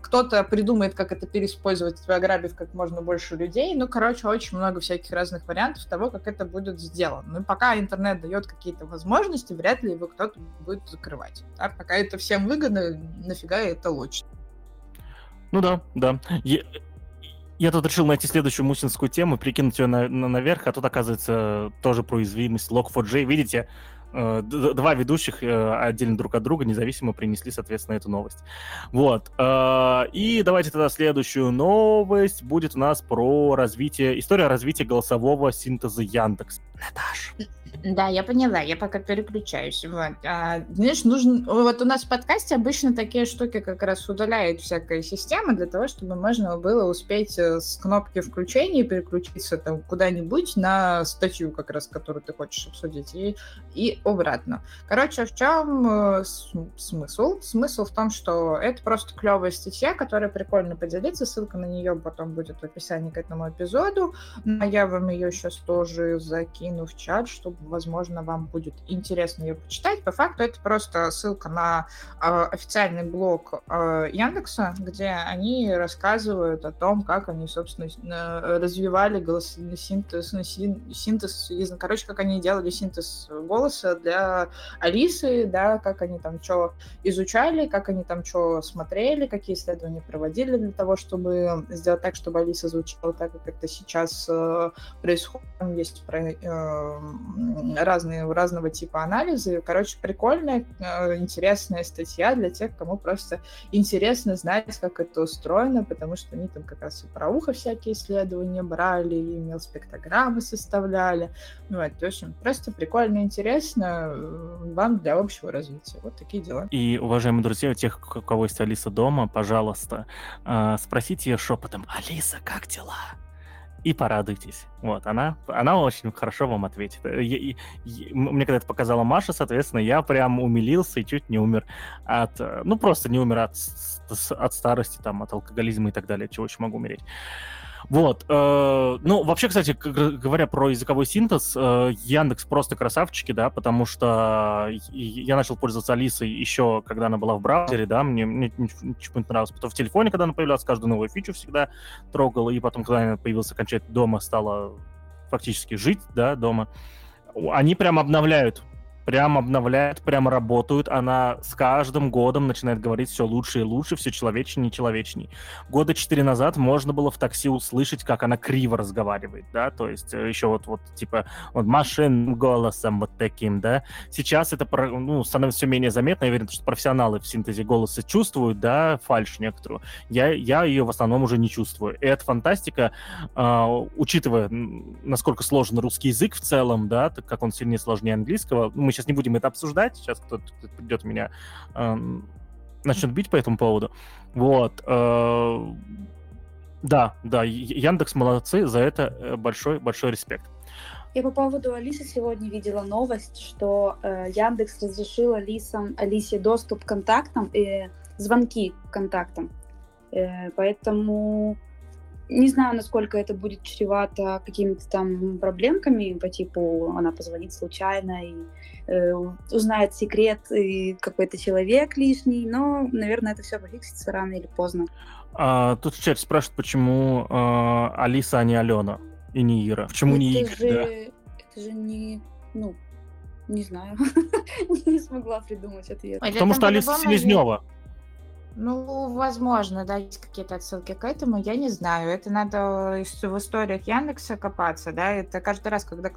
[SPEAKER 4] Кто-то придумает, как это переиспользовать, ограбив как можно больше людей. Ну, короче, очень много всяких разных вариантов того, как это будет сделано. Ну, пока интернет дает какие-то возможности, вряд ли его кто-то будет закрывать. А пока это всем выгодно, нафига это лочит?
[SPEAKER 2] Ну да, да. Я, я тут решил найти следующую мусинскую тему, прикинуть ее на, на, наверх, а тут, оказывается, тоже про уязвимость Log4j. Видите, э, два ведущих э, отдельно друг от друга независимо принесли, соответственно, эту новость. Вот. Э, и давайте тогда следующую новость будет у нас про развитие, история развития голосового синтеза Яндекс. Наташ.
[SPEAKER 4] Да, я поняла, я пока переключаюсь. Вот. А, знаешь, нужен... Вот у нас в подкасте обычно такие штуки как раз удаляют всякая система для того, чтобы можно было успеть э, с кнопки включения переключиться там куда-нибудь на статью как раз, которую ты хочешь обсудить, и, и обратно. Короче, в чем э, смысл? Смысл в том, что это просто клевая статья, которая прикольно поделиться, ссылка на нее потом будет в описании к этому эпизоду, но я вам ее сейчас тоже закину в чат, чтобы возможно, вам будет интересно ее почитать. По факту это просто ссылка на э, официальный блог э, Яндекса, где они рассказывают о том, как они, собственно, развивали голосовой синтез, ну, синтез, короче, как они делали синтез голоса для Алисы, да, как они там что изучали, как они там что смотрели, какие исследования проводили для того, чтобы сделать так, чтобы Алиса звучала так, как это сейчас э, происходит. Есть про, э, разные, разного типа анализы. Короче, прикольная, э, интересная статья для тех, кому просто интересно знать, как это устроено, потому что они там как раз и про ухо всякие исследования брали, и мел-спектрограммы составляли. Вот, в общем, просто прикольно, интересно э, вам для общего развития. Вот такие дела.
[SPEAKER 2] И, уважаемые друзья, у тех, у кого есть Алиса дома, пожалуйста, э, спросите ее шепотом, Алиса, как дела? И порадуйтесь. Вот, она, она очень хорошо вам ответит. Я, я, я, мне когда это показала Маша, соответственно, я прям умилился и чуть не умер от... Ну, просто не умер от, от старости, там, от алкоголизма и так далее, чего еще могу умереть. Вот. Э, ну, вообще, кстати, говоря про языковой синтез, э, Яндекс просто красавчики, да, потому что я начал пользоваться Алисой еще, когда она была в браузере, да, мне, мне ничего не нравилось. Потом в телефоне, когда она появлялась, каждую новую фичу всегда трогала, и потом, когда она появилась окончательно дома, стала фактически жить, да, дома. Они прям обновляют прям обновляет, прям работают. Она с каждым годом начинает говорить все лучше и лучше, все человечнее и человечней. Года четыре назад можно было в такси услышать, как она криво разговаривает, да, то есть э, еще вот, вот типа вот машинным голосом вот таким, да. Сейчас это ну, становится все менее заметно. Я уверен, что профессионалы в синтезе голоса чувствуют, да, фальш некоторую. Я, я ее в основном уже не чувствую. И это фантастика, э, учитывая, насколько сложен русский язык в целом, да, так как он сильнее сложнее английского. Мы сейчас не будем это обсуждать, сейчас кто-то придет меня, э, начнет бить по этому поводу. Вот. Э, да, да, Яндекс молодцы, за это большой-большой э, респект.
[SPEAKER 5] Я по поводу Алисы сегодня видела новость, что э, Яндекс разрешил Алисам, Алисе доступ к контактам и звонки к контактам. Э, поэтому не знаю, насколько это будет чревато какими-то там проблемками по типу она позвонит случайно и э, узнает секрет и какой-то человек лишний, но, наверное, это все пофиксится рано или поздно.
[SPEAKER 2] А, тут в чате спрашивают, почему э, Алиса, а не Алена и не Ира. Почему
[SPEAKER 5] это
[SPEAKER 2] не
[SPEAKER 5] Игорь, же, да? Это же не, ну, не знаю, [laughs] не смогла придумать ответ.
[SPEAKER 2] Потому что Алиса Селезнева.
[SPEAKER 4] Ну, возможно, да, есть какие-то отсылки к этому, я не знаю. Это надо в историях Яндекса копаться, да, это каждый раз, когда.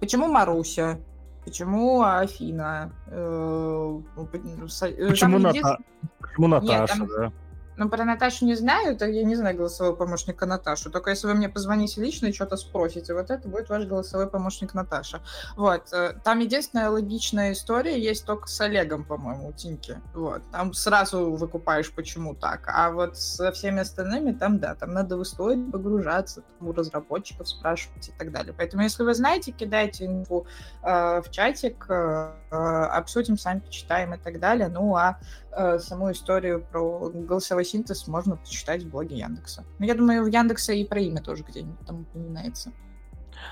[SPEAKER 4] Почему Маруся? Почему Афина? Э,
[SPEAKER 2] почему, Ната... Почему Наташа, Нет, там... да?
[SPEAKER 4] Ну, про Наташу не знаю, это я не знаю голосового помощника Наташу. Только если вы мне позвоните лично и что-то спросите, вот это будет ваш голосовой помощник Наташа. Вот. Э, там единственная логичная история есть только с Олегом, по-моему, у Тинки. Вот. Там сразу выкупаешь, почему так. А вот со всеми остальными там, да, там надо в историю погружаться, там, у разработчиков спрашивать и так далее. Поэтому, если вы знаете, кидайте инфу э, в чатик, э обсудим, сами почитаем и так далее. Ну, а э, саму историю про голосовой синтез можно почитать в блоге Яндекса. Но я думаю, в Яндексе и про имя тоже где-нибудь там упоминается.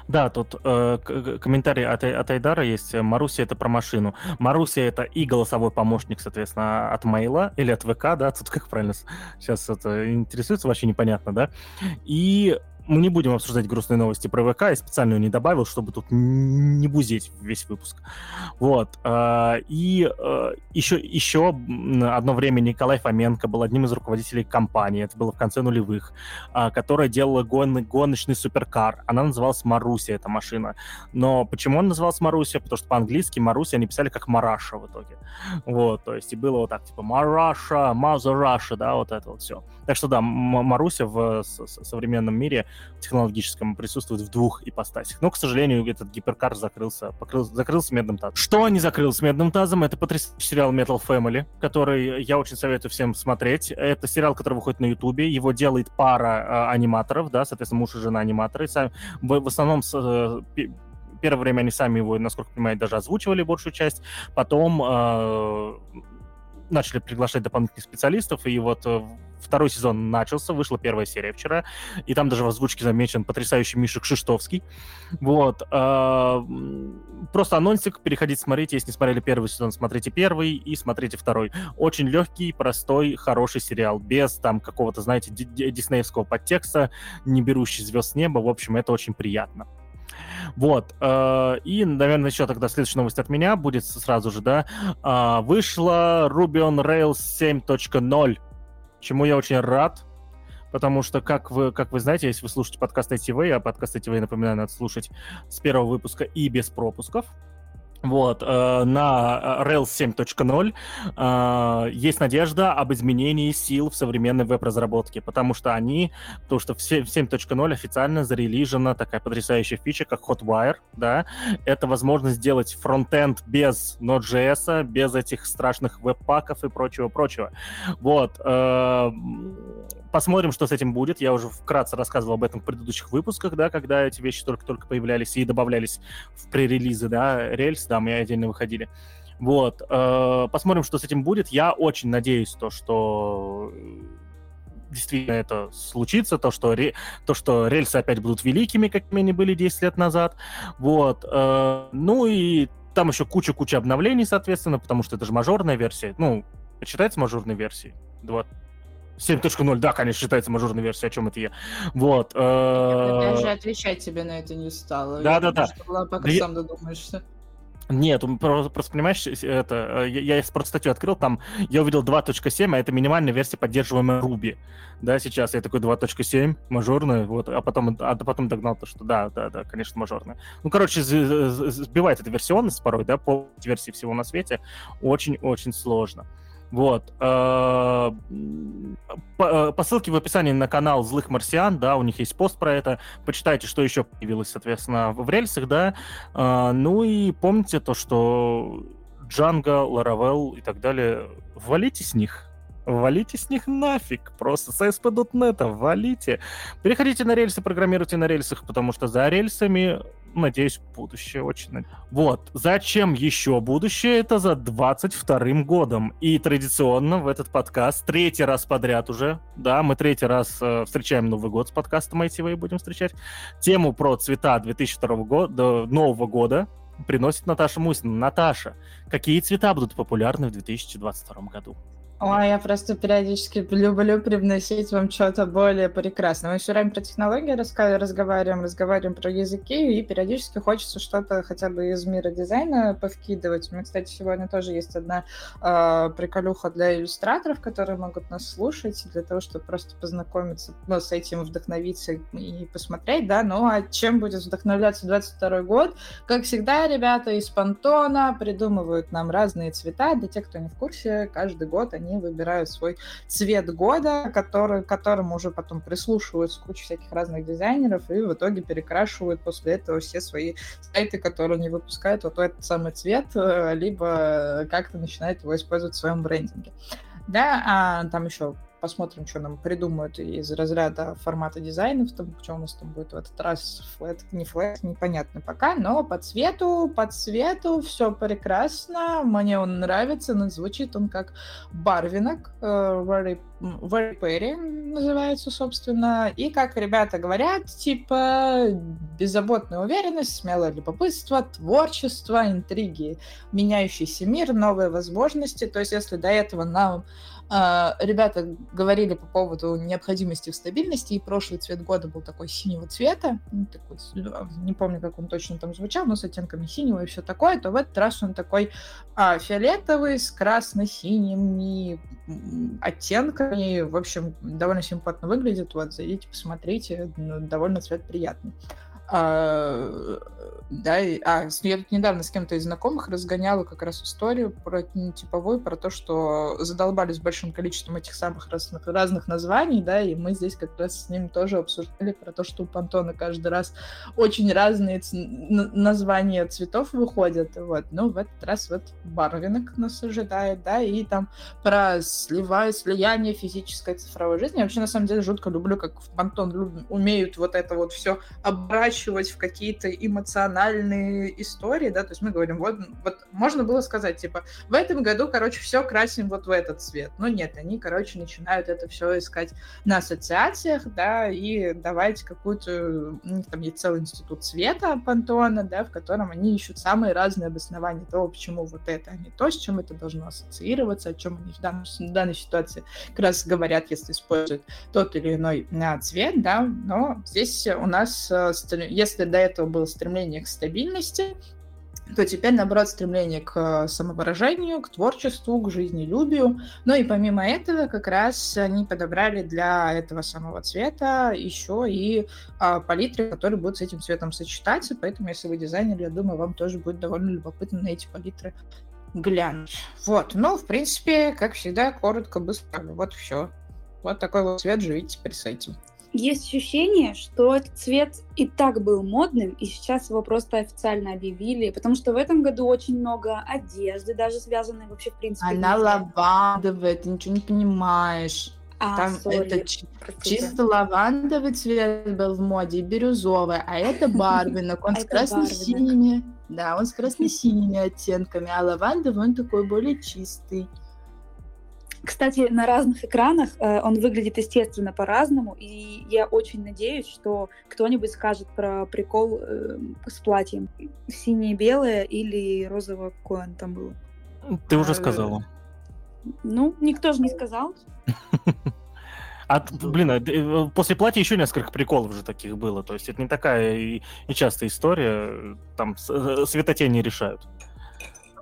[SPEAKER 2] Да, тут э, комментарий от, от Айдара есть. Маруся это про машину. Маруся это и голосовой помощник, соответственно, от Мейла или от ВК, да, тут как правильно сейчас это интересуется, вообще непонятно, да. И мы не будем обсуждать грустные новости про ВК, я специально ее не добавил, чтобы тут не бузить весь выпуск. Вот. А, и еще, еще одно время Николай Фоменко был одним из руководителей компании, это было в конце нулевых, а, которая делала гон, гоночный суперкар. Она называлась Маруся, эта машина. Но почему он назывался Маруся? Потому что по-английски Маруся они писали как Мараша в итоге. Вот, то есть и было вот так, типа Мараша, Маза Раша, да, вот это вот все. Так что да, Маруся в современном мире технологическом присутствует в двух ипостасях. Но, к сожалению, этот гиперкар закрылся, покрыл, закрылся медным тазом. Что не закрылся медным тазом? Это потрясающий сериал Metal Family, который я очень советую всем смотреть. Это сериал, который выходит на Ютубе. Его делает пара э, аниматоров, да, соответственно, муж и жена аниматоры. Сами, в, в основном с, э, первое время они сами его, насколько понимаю, даже озвучивали большую часть. Потом э, начали приглашать дополнительных специалистов, и вот э, второй сезон начался, вышла первая серия вчера, и там даже в озвучке замечен потрясающий Миша Кшиштовский. Вот. Э, просто анонсик, переходите смотреть, если не смотрели первый сезон, смотрите первый и смотрите второй. Очень легкий, простой, хороший сериал, без там какого-то, знаете, диснеевского подтекста, не берущий звезд с неба, в общем, это очень приятно. Вот. Э, и, наверное, еще тогда следующая новость от меня будет сразу же, да. Э, вышла Ruby on Rails 7.0, чему я очень рад, потому что, как вы, как вы знаете, если вы слушаете подкаст ITV, а подкаст ITV, напоминаю, надо слушать с первого выпуска и без пропусков, вот, э, на э, Rails 7.0 э, есть надежда об изменении сил в современной веб-разработке, потому что они, то, что в 7.0 официально зарелижена такая потрясающая фича, как Hotwire, да, это возможность сделать фронтенд без Node.js, без этих страшных веб-паков и прочего-прочего. Вот, э, посмотрим, что с этим будет. Я уже вкратце рассказывал об этом в предыдущих выпусках, да, когда эти вещи только-только появлялись и добавлялись в пререлизы, да, рельс, да, мы отдельно выходили. Вот, э, посмотрим, что с этим будет. Я очень надеюсь, то, что действительно это случится, то, что, ре, то, что рельсы опять будут великими, какими они были 10 лет назад. Вот. Э, ну и там еще куча-куча обновлений, соответственно, потому что это же мажорная версия. Ну, считается мажорной версией? 2, 7.0, да, конечно, считается мажорной версией, о чем это я. Вот.
[SPEAKER 4] Я даже отвечать тебе на это не стала.
[SPEAKER 2] Да-да-да.
[SPEAKER 4] Пока сам додумаешься.
[SPEAKER 2] Нет, просто, просто понимаешь, это, э, я, я просто статью открыл, там я увидел 2.7, а это минимальная версия, поддерживаемая Ruby. Да, сейчас я такой 2.7, мажорная, вот, а потом, а потом догнал то, что да, да, да, конечно, мажорная. Ну, короче, сбивает эта версионность порой, да, по версии всего на свете, очень-очень сложно. Вот. Э, э, по ссылке в описании на канал Злых Марсиан, да, у них есть пост про это. Почитайте, что еще появилось, соответственно, в рельсах, да. Э, ну и помните то, что Джанго, Laravel и так далее, валите с них. Валите с них нафиг. Просто с ASP.NET валите. Переходите на рельсы, программируйте на рельсах, потому что за рельсами надеюсь, будущее очень. Вот. Зачем еще будущее? Это за 22 годом. И традиционно в этот подкаст третий раз подряд уже, да, мы третий раз э, встречаем Новый год с подкастом ITV будем встречать. Тему про цвета 2002 года, Нового года приносит Наташа Мусина. Наташа, какие цвета будут популярны в 2022 году?
[SPEAKER 4] Ой, я просто периодически люблю привносить вам что-то более прекрасное. Мы все время про технологии разговариваем, разговариваем про языки, и периодически хочется что-то хотя бы из мира дизайна повкидывать. У меня, кстати, сегодня тоже есть одна э, приколюха для иллюстраторов, которые могут нас слушать, для того, чтобы просто познакомиться ну, с этим, вдохновиться и посмотреть, да. Ну, а чем будет вдохновляться 22 год? Как всегда, ребята из Пантона придумывают нам разные цвета. Для тех, кто не в курсе, каждый год они они выбирают свой цвет года, который, к которому уже потом прислушиваются куча всяких разных дизайнеров и в итоге перекрашивают после этого все свои сайты, которые они выпускают вот этот самый цвет, э, либо как-то начинают его использовать в своем брендинге. Да, а там еще посмотрим, что нам придумают из разряда формата дизайнов, там, что у нас там будет в этот раз, флэт, не флэт, непонятно пока, но по цвету, по цвету все прекрасно, мне он нравится, но звучит он как барвинок, very, very pretty называется, собственно, и как ребята говорят, типа беззаботная уверенность, смелое любопытство, творчество, интриги, меняющийся мир, новые возможности, то есть если до этого нам ребята говорили по поводу необходимости в стабильности, и прошлый цвет года был такой синего цвета, ну, такой, не помню, как он точно там звучал, но с оттенками синего и все такое, то в этот раз он такой а, фиолетовый с красно-синими оттенками, в общем, довольно симпатно выглядит, вот, зайдите, посмотрите, довольно цвет приятный. А, да, и, а, я тут недавно с кем-то из знакомых разгоняла как раз историю про типовую, про то, что задолбались большим количеством этих самых разных, разных названий, да, и мы здесь как раз с ним тоже обсуждали про то, что у Пантона каждый раз очень разные названия цветов выходят, вот, ну, в этот раз вот Барвинок нас ожидает, да, и там про сливаю, слияние физической и цифровой жизни. Я вообще, на самом деле, жутко люблю, как в Пантон умеют вот это вот все обращать заворачивать в какие-то эмоциональные истории, да, то есть мы говорим, вот, вот можно было сказать, типа, в этом году, короче, все красим вот в этот цвет, но нет, они, короче, начинают это все искать на ассоциациях, да, и давать какую-то, там есть целый институт цвета Пантона, да, в котором они ищут самые разные обоснования того, почему вот это, а не то, с чем это должно ассоциироваться, о чем они в данной, в данной ситуации как раз говорят, если используют тот или иной а, цвет, да, но здесь у нас а, если до этого было стремление к стабильности, то теперь, наоборот, стремление к самовыражению, к творчеству, к жизнелюбию. Ну и помимо этого, как раз они подобрали для этого самого цвета еще и а, палитры, которые будут с этим цветом сочетаться. Поэтому, если вы дизайнер, я думаю, вам тоже будет довольно любопытно на эти палитры глянуть. Вот, ну, в принципе, как всегда, коротко, быстро. Вот все. Вот такой вот цвет живите теперь с этим
[SPEAKER 5] есть ощущение, что этот цвет и так был модным, и сейчас его просто официально объявили, потому что в этом году очень много одежды, даже связанной вообще, в принципе...
[SPEAKER 4] Она лавандовая, ты ничего не понимаешь.
[SPEAKER 5] А,
[SPEAKER 4] Там sorry, это чисто лавандовый цвет был в моде, и бирюзовый, а это [laughs] барвинок, он с красно-синими, да, он с красно-синими оттенками, а лавандовый он такой более чистый.
[SPEAKER 5] Кстати, на разных экранах э, он выглядит, естественно, по-разному, и я очень надеюсь, что кто-нибудь скажет про прикол э, с платьем. Синее-белое или розово, какое оно там было.
[SPEAKER 2] Ты уже сказала.
[SPEAKER 5] Ну, никто же не сказал. [laughs]
[SPEAKER 2] А, блин, а, э, после платья еще несколько приколов же таких было. То есть это не такая и, и частая история. Там э, светотени решают.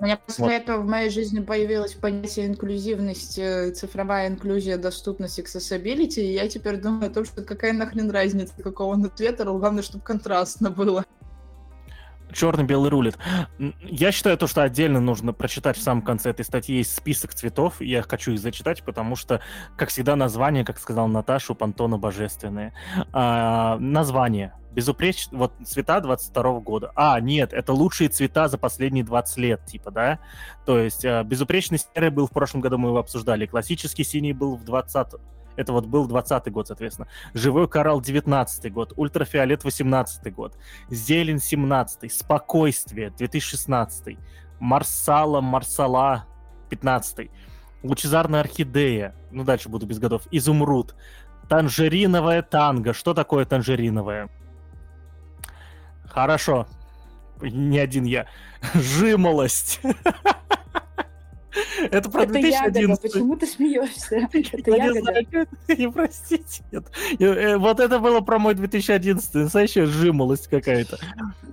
[SPEAKER 4] У меня после вот. этого в моей жизни появилось понятие инклюзивности, цифровая инклюзия, доступность, accessibility, и я теперь думаю о том, что какая нахрен разница, какого он цвета, главное, чтобы контрастно было.
[SPEAKER 2] Черно-белый рулит. Я считаю то, что отдельно нужно прочитать в самом конце этой статьи есть список цветов. Я хочу их зачитать, потому что, как всегда, название, как сказал Наташа, у Пантона божественные. А, название безупреч... вот цвета 22 года. А, нет, это лучшие цвета за последние 20 лет, типа, да? То есть э, безупречный серый был в прошлом году, мы его обсуждали. Классический синий был в 20 это вот был 20 год, соответственно. Живой коралл 19 год, ультрафиолет 18 год, зелень 17 спокойствие 2016 марсала, марсала 15 лучезарная орхидея, ну дальше буду без годов, изумруд, танжериновая танго. Что такое танжериновая? Хорошо. Не один я. [laughs] Жимолость. [laughs]
[SPEAKER 5] Это про 2011. Ягода. Почему ты смеешься? [laughs] Это
[SPEAKER 2] я ягода. Не, знаю, [laughs] не простите. Нет. Э, вот это было про мой 2011. Настоящая жимолость какая-то.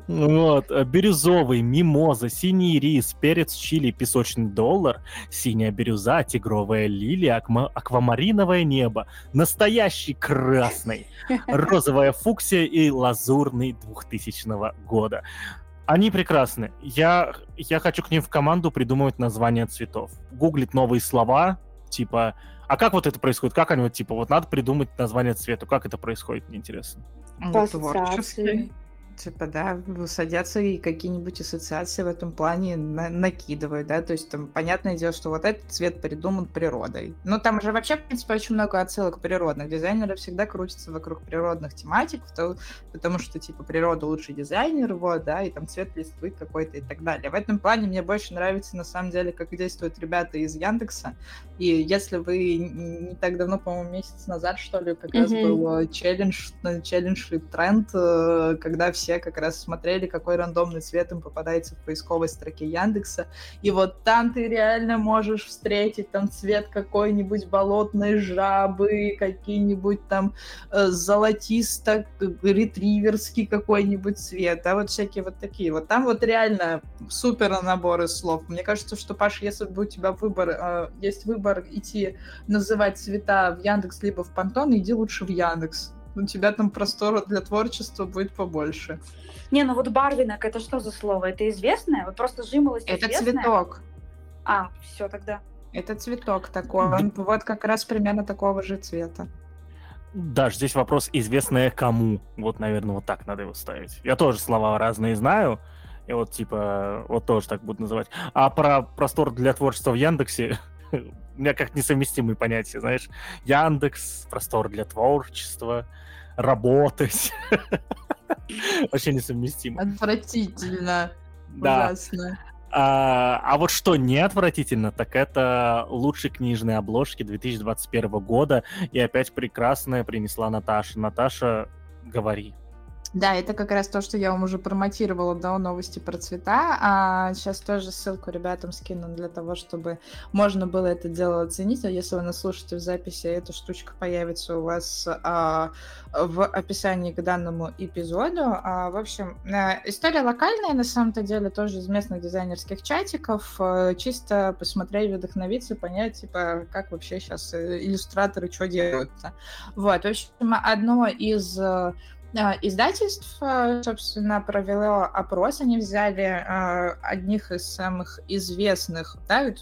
[SPEAKER 2] Вот. Э, бирюзовый, мимоза, синий рис, перец чили, песочный доллар, синяя бирюза, тигровая лилия, акма- аквамариновое небо, настоящий красный, [laughs] розовая фуксия и лазурный 2000 года. Они прекрасны. Я, я хочу к ним в команду придумывать названия цветов. Гуглить новые слова, типа... А как вот это происходит? Как они вот, типа, вот надо придумать название цвету. Как это происходит, мне интересно.
[SPEAKER 5] По ассоциации
[SPEAKER 4] типа, да, садятся и какие-нибудь ассоциации в этом плане на накидывают, да, то есть там понятное дело, что вот этот цвет придуман природой. Но там же вообще, в принципе, очень много отсылок природных. Дизайнеры всегда крутятся вокруг природных тематик, потому что, типа, природа лучший дизайнер, вот, да, и там цвет листвы какой-то и так далее. В этом плане мне больше нравится, на самом деле, как действуют ребята из Яндекса. И если вы не так давно, по-моему, месяц назад, что ли, как mm-hmm. раз был челлендж, челлендж и тренд, э, когда все все как раз смотрели, какой рандомный цвет им попадается в поисковой строке Яндекса. И вот там ты реально можешь встретить там цвет какой-нибудь болотной жабы, какие-нибудь там э, золотисто-ретриверский какой-нибудь цвет, да, вот всякие вот такие. Вот там вот реально супер набор из слов. Мне кажется, что, Паш, если бы у тебя выбор, э, есть выбор идти называть цвета в Яндекс либо в Пантон, иди лучше в Яндекс. У тебя там простора для творчества будет побольше.
[SPEAKER 5] Не, ну вот барвинок, это что за слово? Это известное? Вот просто жимолость
[SPEAKER 4] Это
[SPEAKER 5] известная?
[SPEAKER 4] цветок.
[SPEAKER 5] А, все тогда.
[SPEAKER 4] Это цветок такой. Он вот как раз примерно такого же цвета.
[SPEAKER 2] Даже здесь вопрос известное кому. Вот, наверное, вот так надо его ставить. Я тоже слова разные знаю. И вот, типа, вот тоже так буду называть. А про простор для творчества в Яндексе [laughs] у меня как несовместимые понятия, знаешь. Яндекс, простор для творчества, работать. [laughs] Вообще несовместимо.
[SPEAKER 4] Отвратительно. [laughs]
[SPEAKER 2] Да.
[SPEAKER 4] Ужасно.
[SPEAKER 2] А, а вот что не отвратительно, так это лучшие книжные обложки 2021 года. И опять прекрасная принесла Наташа. Наташа, говори.
[SPEAKER 4] Да, это как раз то, что я вам уже промотировала до новости про цвета. А сейчас тоже ссылку ребятам скину для того, чтобы можно было это дело оценить. А если вы нас слушаете в записи, эта штучка появится у вас а, в описании к данному эпизоду. А, в общем, а, история локальная, на самом-то деле, тоже из местных дизайнерских чатиков. А, чисто посмотреть, вдохновиться, понять, типа, как вообще сейчас иллюстраторы что делают-то. Вот, в общем, одно из Издательств, а, собственно, провело опрос. Они взяли а, одних из самых известных, да,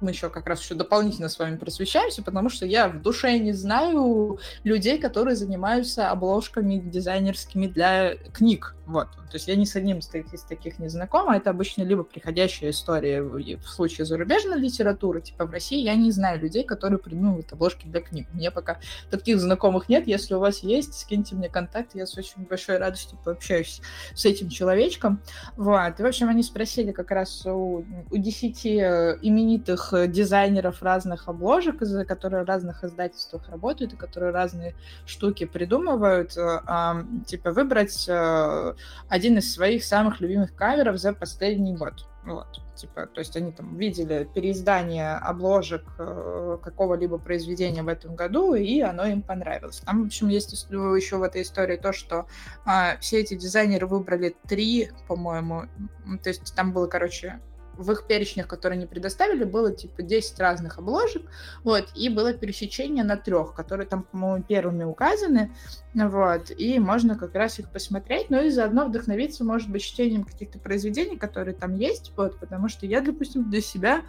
[SPEAKER 4] мы еще как раз еще дополнительно с вами просвещаемся, потому что я в душе не знаю людей, которые занимаются обложками дизайнерскими для книг. Вот. То есть я ни с одним из таких, не знакома. Это обычно либо приходящая история в, случае зарубежной литературы, типа в России я не знаю людей, которые придумывают обложки для книг. Мне пока таких знакомых нет. Если у вас есть, скиньте мне контакт, я с очень большой радостью пообщаюсь с этим человечком. Вот. И, в общем, они спросили как раз у, у 10 э, именитых Э, дизайнеров разных обложек, которые в разных издательствах работают и которые разные штуки придумывают, э, типа выбрать один из своих самых любимых каверов за последний год. Вот, типа, то есть они там видели переиздание обложек какого-либо произведения в этом году, и оно им понравилось. Там, в общем, есть еще в этой истории то, что а, все эти дизайнеры выбрали три, по-моему, то есть там было, короче, в их перечнях, которые они предоставили, было типа 10 разных обложек, вот, и было пересечение на трех, которые там, по-моему, первыми указаны, вот, и можно как раз их посмотреть, но и заодно вдохновиться, может быть, чтением каких-то произведений, которые там есть, вот, потому что я, допустим, для себя,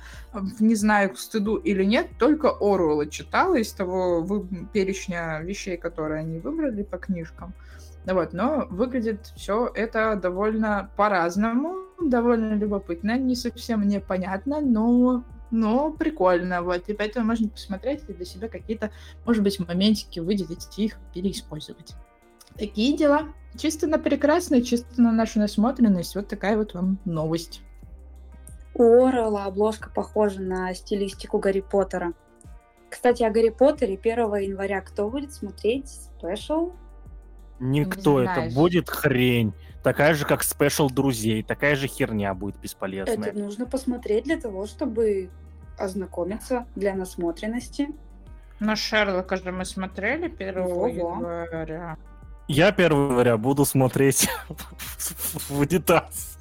[SPEAKER 4] не знаю, стыду или нет, только Оруэлла читала из того перечня вещей, которые они выбрали по книжкам, вот, но выглядит все это довольно по-разному, довольно любопытно, не совсем непонятно, но, но прикольно. Вот, и поэтому можно посмотреть и для себя какие-то, может быть, моментики выделить и их переиспользовать. Такие дела. Чисто на прекрасное, чисто на нашу насмотренность. Вот такая вот вам новость.
[SPEAKER 5] У Орла обложка похожа на стилистику Гарри Поттера. Кстати, о Гарри Поттере 1 января кто будет смотреть special?
[SPEAKER 2] Никто, это будет хрень. Такая же, как special друзей. Такая же херня будет бесполезная.
[SPEAKER 5] Это нужно посмотреть для того, чтобы ознакомиться для насмотренности.
[SPEAKER 4] На Шерлока же мы смотрели 1 января.
[SPEAKER 2] Я 1 января буду смотреть в унитаз.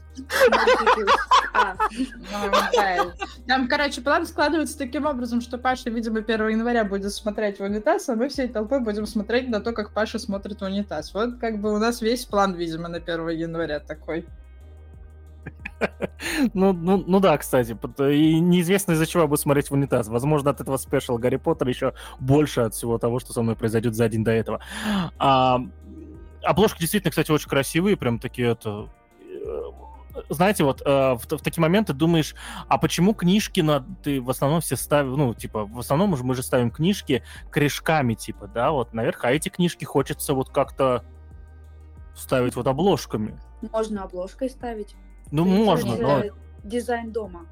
[SPEAKER 4] А. Там, короче, план складывается таким образом, что Паша, видимо, 1 января будет смотреть в унитаз, а мы всей толпой будем смотреть на то, как Паша смотрит в унитаз. Вот как бы у нас весь план, видимо, на 1 января такой.
[SPEAKER 2] Ну, ну, ну да, кстати. И неизвестно, из-за чего я буду смотреть в унитаз. Возможно, от этого спешл Гарри Поттер еще больше от всего того, что со мной произойдет за день до этого. А, обложки действительно, кстати, очень красивые, прям такие это знаете, вот э, в, в такие моменты думаешь, а почему книжки на ты в основном все ставишь, ну, типа, в основном мы же ставим книжки корешками, типа, да, вот наверх, а эти книжки хочется вот как-то ставить вот обложками.
[SPEAKER 5] Можно обложкой ставить.
[SPEAKER 2] Ну, можно, но...
[SPEAKER 5] Дизайн дома.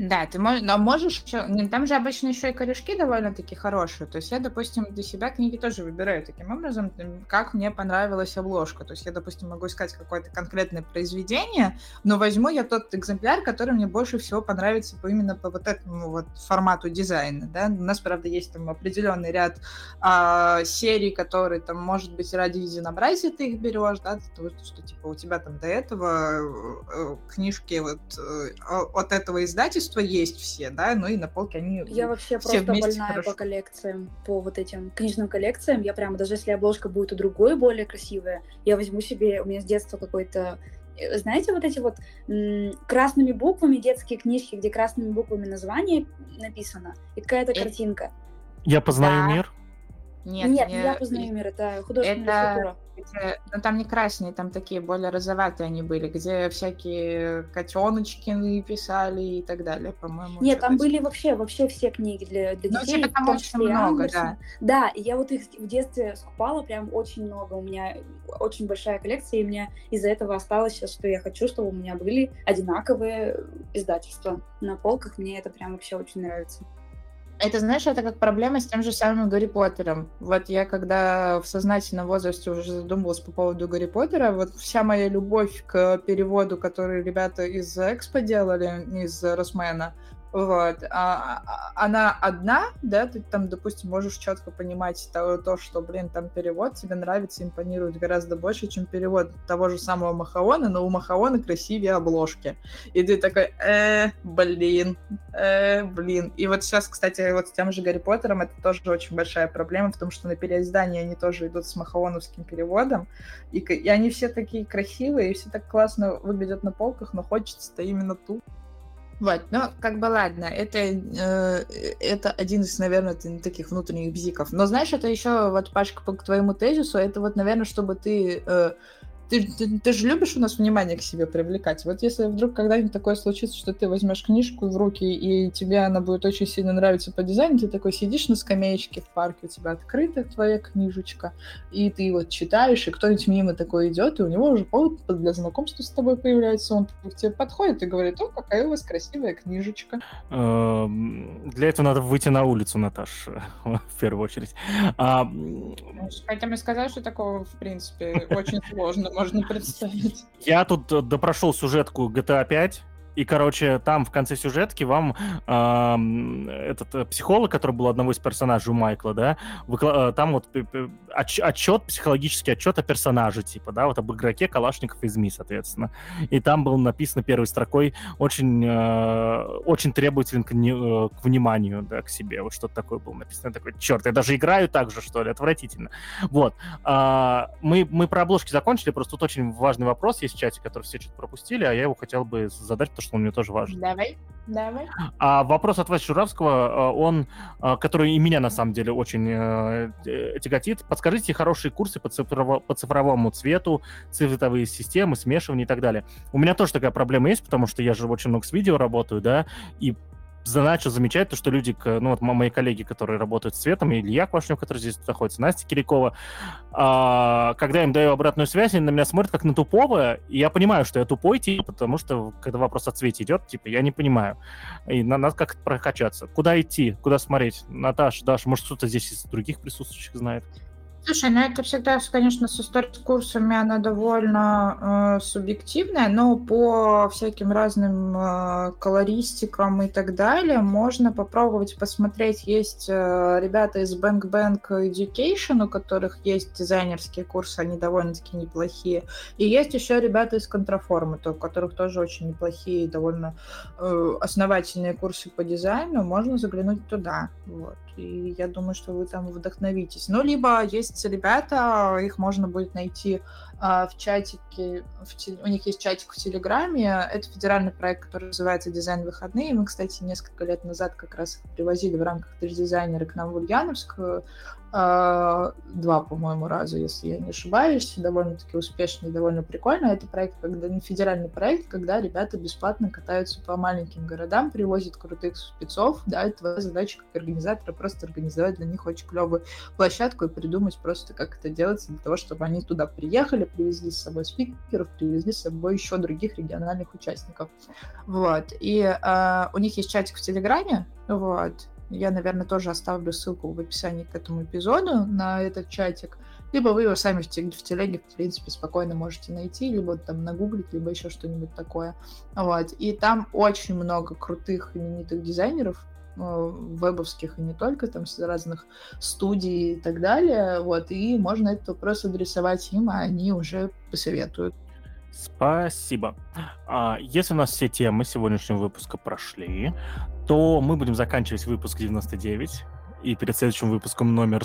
[SPEAKER 4] Да, ты можешь, но можешь там же обычно еще и корешки довольно-таки хорошие. То есть я, допустим, для себя книги тоже выбираю таким образом, как мне понравилась обложка. То есть я, допустим, могу искать какое-то конкретное произведение, но возьму я тот экземпляр, который мне больше всего понравится по именно по вот этому вот формату дизайна. Да? У нас, правда, есть там определенный ряд а, серий, которые там, может быть, ради единообразия ты их берешь, да, того, что типа у тебя там до этого э, э, книжки вот э, от этого издательства издательства есть все, да, ну и на полке они
[SPEAKER 5] Я вообще
[SPEAKER 4] все
[SPEAKER 5] просто больная
[SPEAKER 4] хорошо.
[SPEAKER 5] по коллекциям, по вот этим книжным коллекциям. Я прямо, даже если обложка будет у другой более красивая, я возьму себе, у меня с детства какой-то э, знаете, вот эти вот м- красными буквами детские книжки, где красными буквами название написано и какая-то
[SPEAKER 4] Э,
[SPEAKER 5] картинка.
[SPEAKER 2] Я познаю
[SPEAKER 4] Да.
[SPEAKER 2] мир.
[SPEAKER 4] Нет,
[SPEAKER 5] Нет,
[SPEAKER 4] не-
[SPEAKER 5] я познаю мир, это художественная
[SPEAKER 4] это-. Где- ну там не красные, там такие более розоватые они были, где всякие котеночки писали и так далее, по-моему.
[SPEAKER 5] Нет, там были вообще, вообще все книги для, для
[SPEAKER 4] Ну,
[SPEAKER 5] детей.
[SPEAKER 4] типа,
[SPEAKER 5] в
[SPEAKER 4] там очень много,
[SPEAKER 5] Андерсона. Да, и я вот их в детстве скупала прям очень много. У меня очень большая коллекция, и мне из-за этого осталось сейчас, что я хочу, чтобы у меня были одинаковые издательства на полках. Мне это прям вообще очень нравится.
[SPEAKER 4] Это, знаешь, это как проблема с тем же самым Гарри Поттером. Вот я, когда в сознательном возрасте уже задумывалась по поводу Гарри Поттера, вот вся моя любовь к переводу, который ребята из Экспо делали, из Росмена, вот, а, а- она одна, да, ты там, допустим, можешь четко понимать то, то, что, блин, там перевод тебе нравится, импонирует гораздо больше, чем перевод того же самого Махаона, но у Махаона красивее обложки. И ты такой, э, блин, э, блин. И вот сейчас, кстати, вот с тем же Гарри Поттером это тоже очень большая проблема, потому что на переиздании они тоже идут с махаоновским переводом, и, и они все такие красивые, и все так классно выглядят на полках, но хочется-то именно ту. Вот, ну, как бы ладно, это, э, это один из, наверное, таких внутренних бзиков. Но знаешь, это еще, вот, Пашка, по твоему тезису, это вот, наверное, чтобы ты э, ты, ты, ты же любишь у нас внимание к себе привлекать. Вот если вдруг когда-нибудь такое случится, что ты возьмешь книжку в руки, и тебе она будет очень сильно нравиться по дизайну, ты такой сидишь на скамеечке в парке, у тебя открыта твоя книжечка, и ты вот читаешь, и кто-нибудь мимо такой идет, и у него уже повод для знакомства с тобой появляется, он к тебе подходит и говорит, о, какая у вас красивая книжечка.
[SPEAKER 2] Эм, Для этого надо выйти на улицу, Наташ, [laughs] в первую очередь. А,
[SPEAKER 4] Хотя мы сказали, что такого, в принципе, очень [laughs] сложно можно представить.
[SPEAKER 2] Я тут э, допрошел сюжетку GTA 5, и, короче, там в конце сюжетки вам ам, этот э, психолог, который был одного из персонажей у Майкла, да, выкла- э, там вот отчет, психологический отчет о персонаже, типа, да, вот об игроке Калашников из МИ, соответственно. И там было написано первой строкой очень, э, очень требователен к, не- э, к вниманию, да, к себе. Вот что-то такое было написано. Я такой, черт, я даже играю так же, что ли, отвратительно. Вот. А, мы, мы про обложки закончили, просто тут очень важный вопрос есть в чате, который все что-то пропустили, а я его хотел бы задать, потому что он мне тоже важен.
[SPEAKER 4] Давай, давай.
[SPEAKER 2] А вопрос от Васи Журавского, э, он, э, который и меня на самом деле очень э, тяготит. Подскажите хорошие курсы по, цифрово- по цифровому цвету, цветовые системы, смешивание и так далее. У меня тоже такая проблема есть, потому что я же очень много с видео работаю, да, и начал замечать то, что люди, ну вот мо- мои коллеги, которые работают с цветом, и Илья Квашнев, который здесь находится, Настя Кирякова, а, когда я им даю обратную связь, они на меня смотрят как на тупого, и я понимаю, что я тупой, типа, потому что когда вопрос о цвете идет, типа, я не понимаю. И на- надо как-то прокачаться. Куда идти? Куда смотреть? Наташа, Даша, может, кто-то здесь из других присутствующих знает?
[SPEAKER 4] Слушай, ну это всегда, конечно, с курсами она довольно э, субъективная, но по всяким разным э, колористикам и так далее можно попробовать посмотреть. Есть э, ребята из Bank Bank Education, у которых есть дизайнерские курсы, они довольно-таки неплохие. И есть еще ребята из Контраформы, у которых тоже очень неплохие, довольно э, основательные курсы по дизайну. Можно заглянуть туда. Вот. И я думаю, что вы там вдохновитесь. Ну, либо есть ребята, их можно будет найти в чатике, в те- у них есть чатик в Телеграме. Это федеральный проект, который называется «Дизайн выходные». Мы, кстати, несколько лет назад как раз привозили в рамках дизайнера к нам в Ульяновск. А, Два, по-моему, раза, если я не ошибаюсь. Довольно-таки успешно и довольно прикольно. Это проект, когда ну, федеральный проект, когда ребята бесплатно катаются по маленьким городам, привозят крутых спецов. Да, это твоя задача как организатора просто организовать для них очень клевую площадку и придумать просто, как это делается для того, чтобы они туда приехали, привезли с собой спикеров, привезли с собой еще других региональных участников. Вот. И э, у них есть чатик в Телеграме, вот. Я, наверное, тоже оставлю ссылку в описании к этому эпизоду на этот чатик. Либо вы его сами в, телеге, в принципе, спокойно можете найти, либо там нагуглить, либо еще что-нибудь такое. Вот. И там очень много крутых именитых дизайнеров, вебовских и не только, там с разных студий и так далее, вот, и можно этот вопрос адресовать им, а они уже посоветуют.
[SPEAKER 2] Спасибо. А, если у нас все темы сегодняшнего выпуска прошли, то мы будем заканчивать выпуск 99, и перед следующим выпуском номер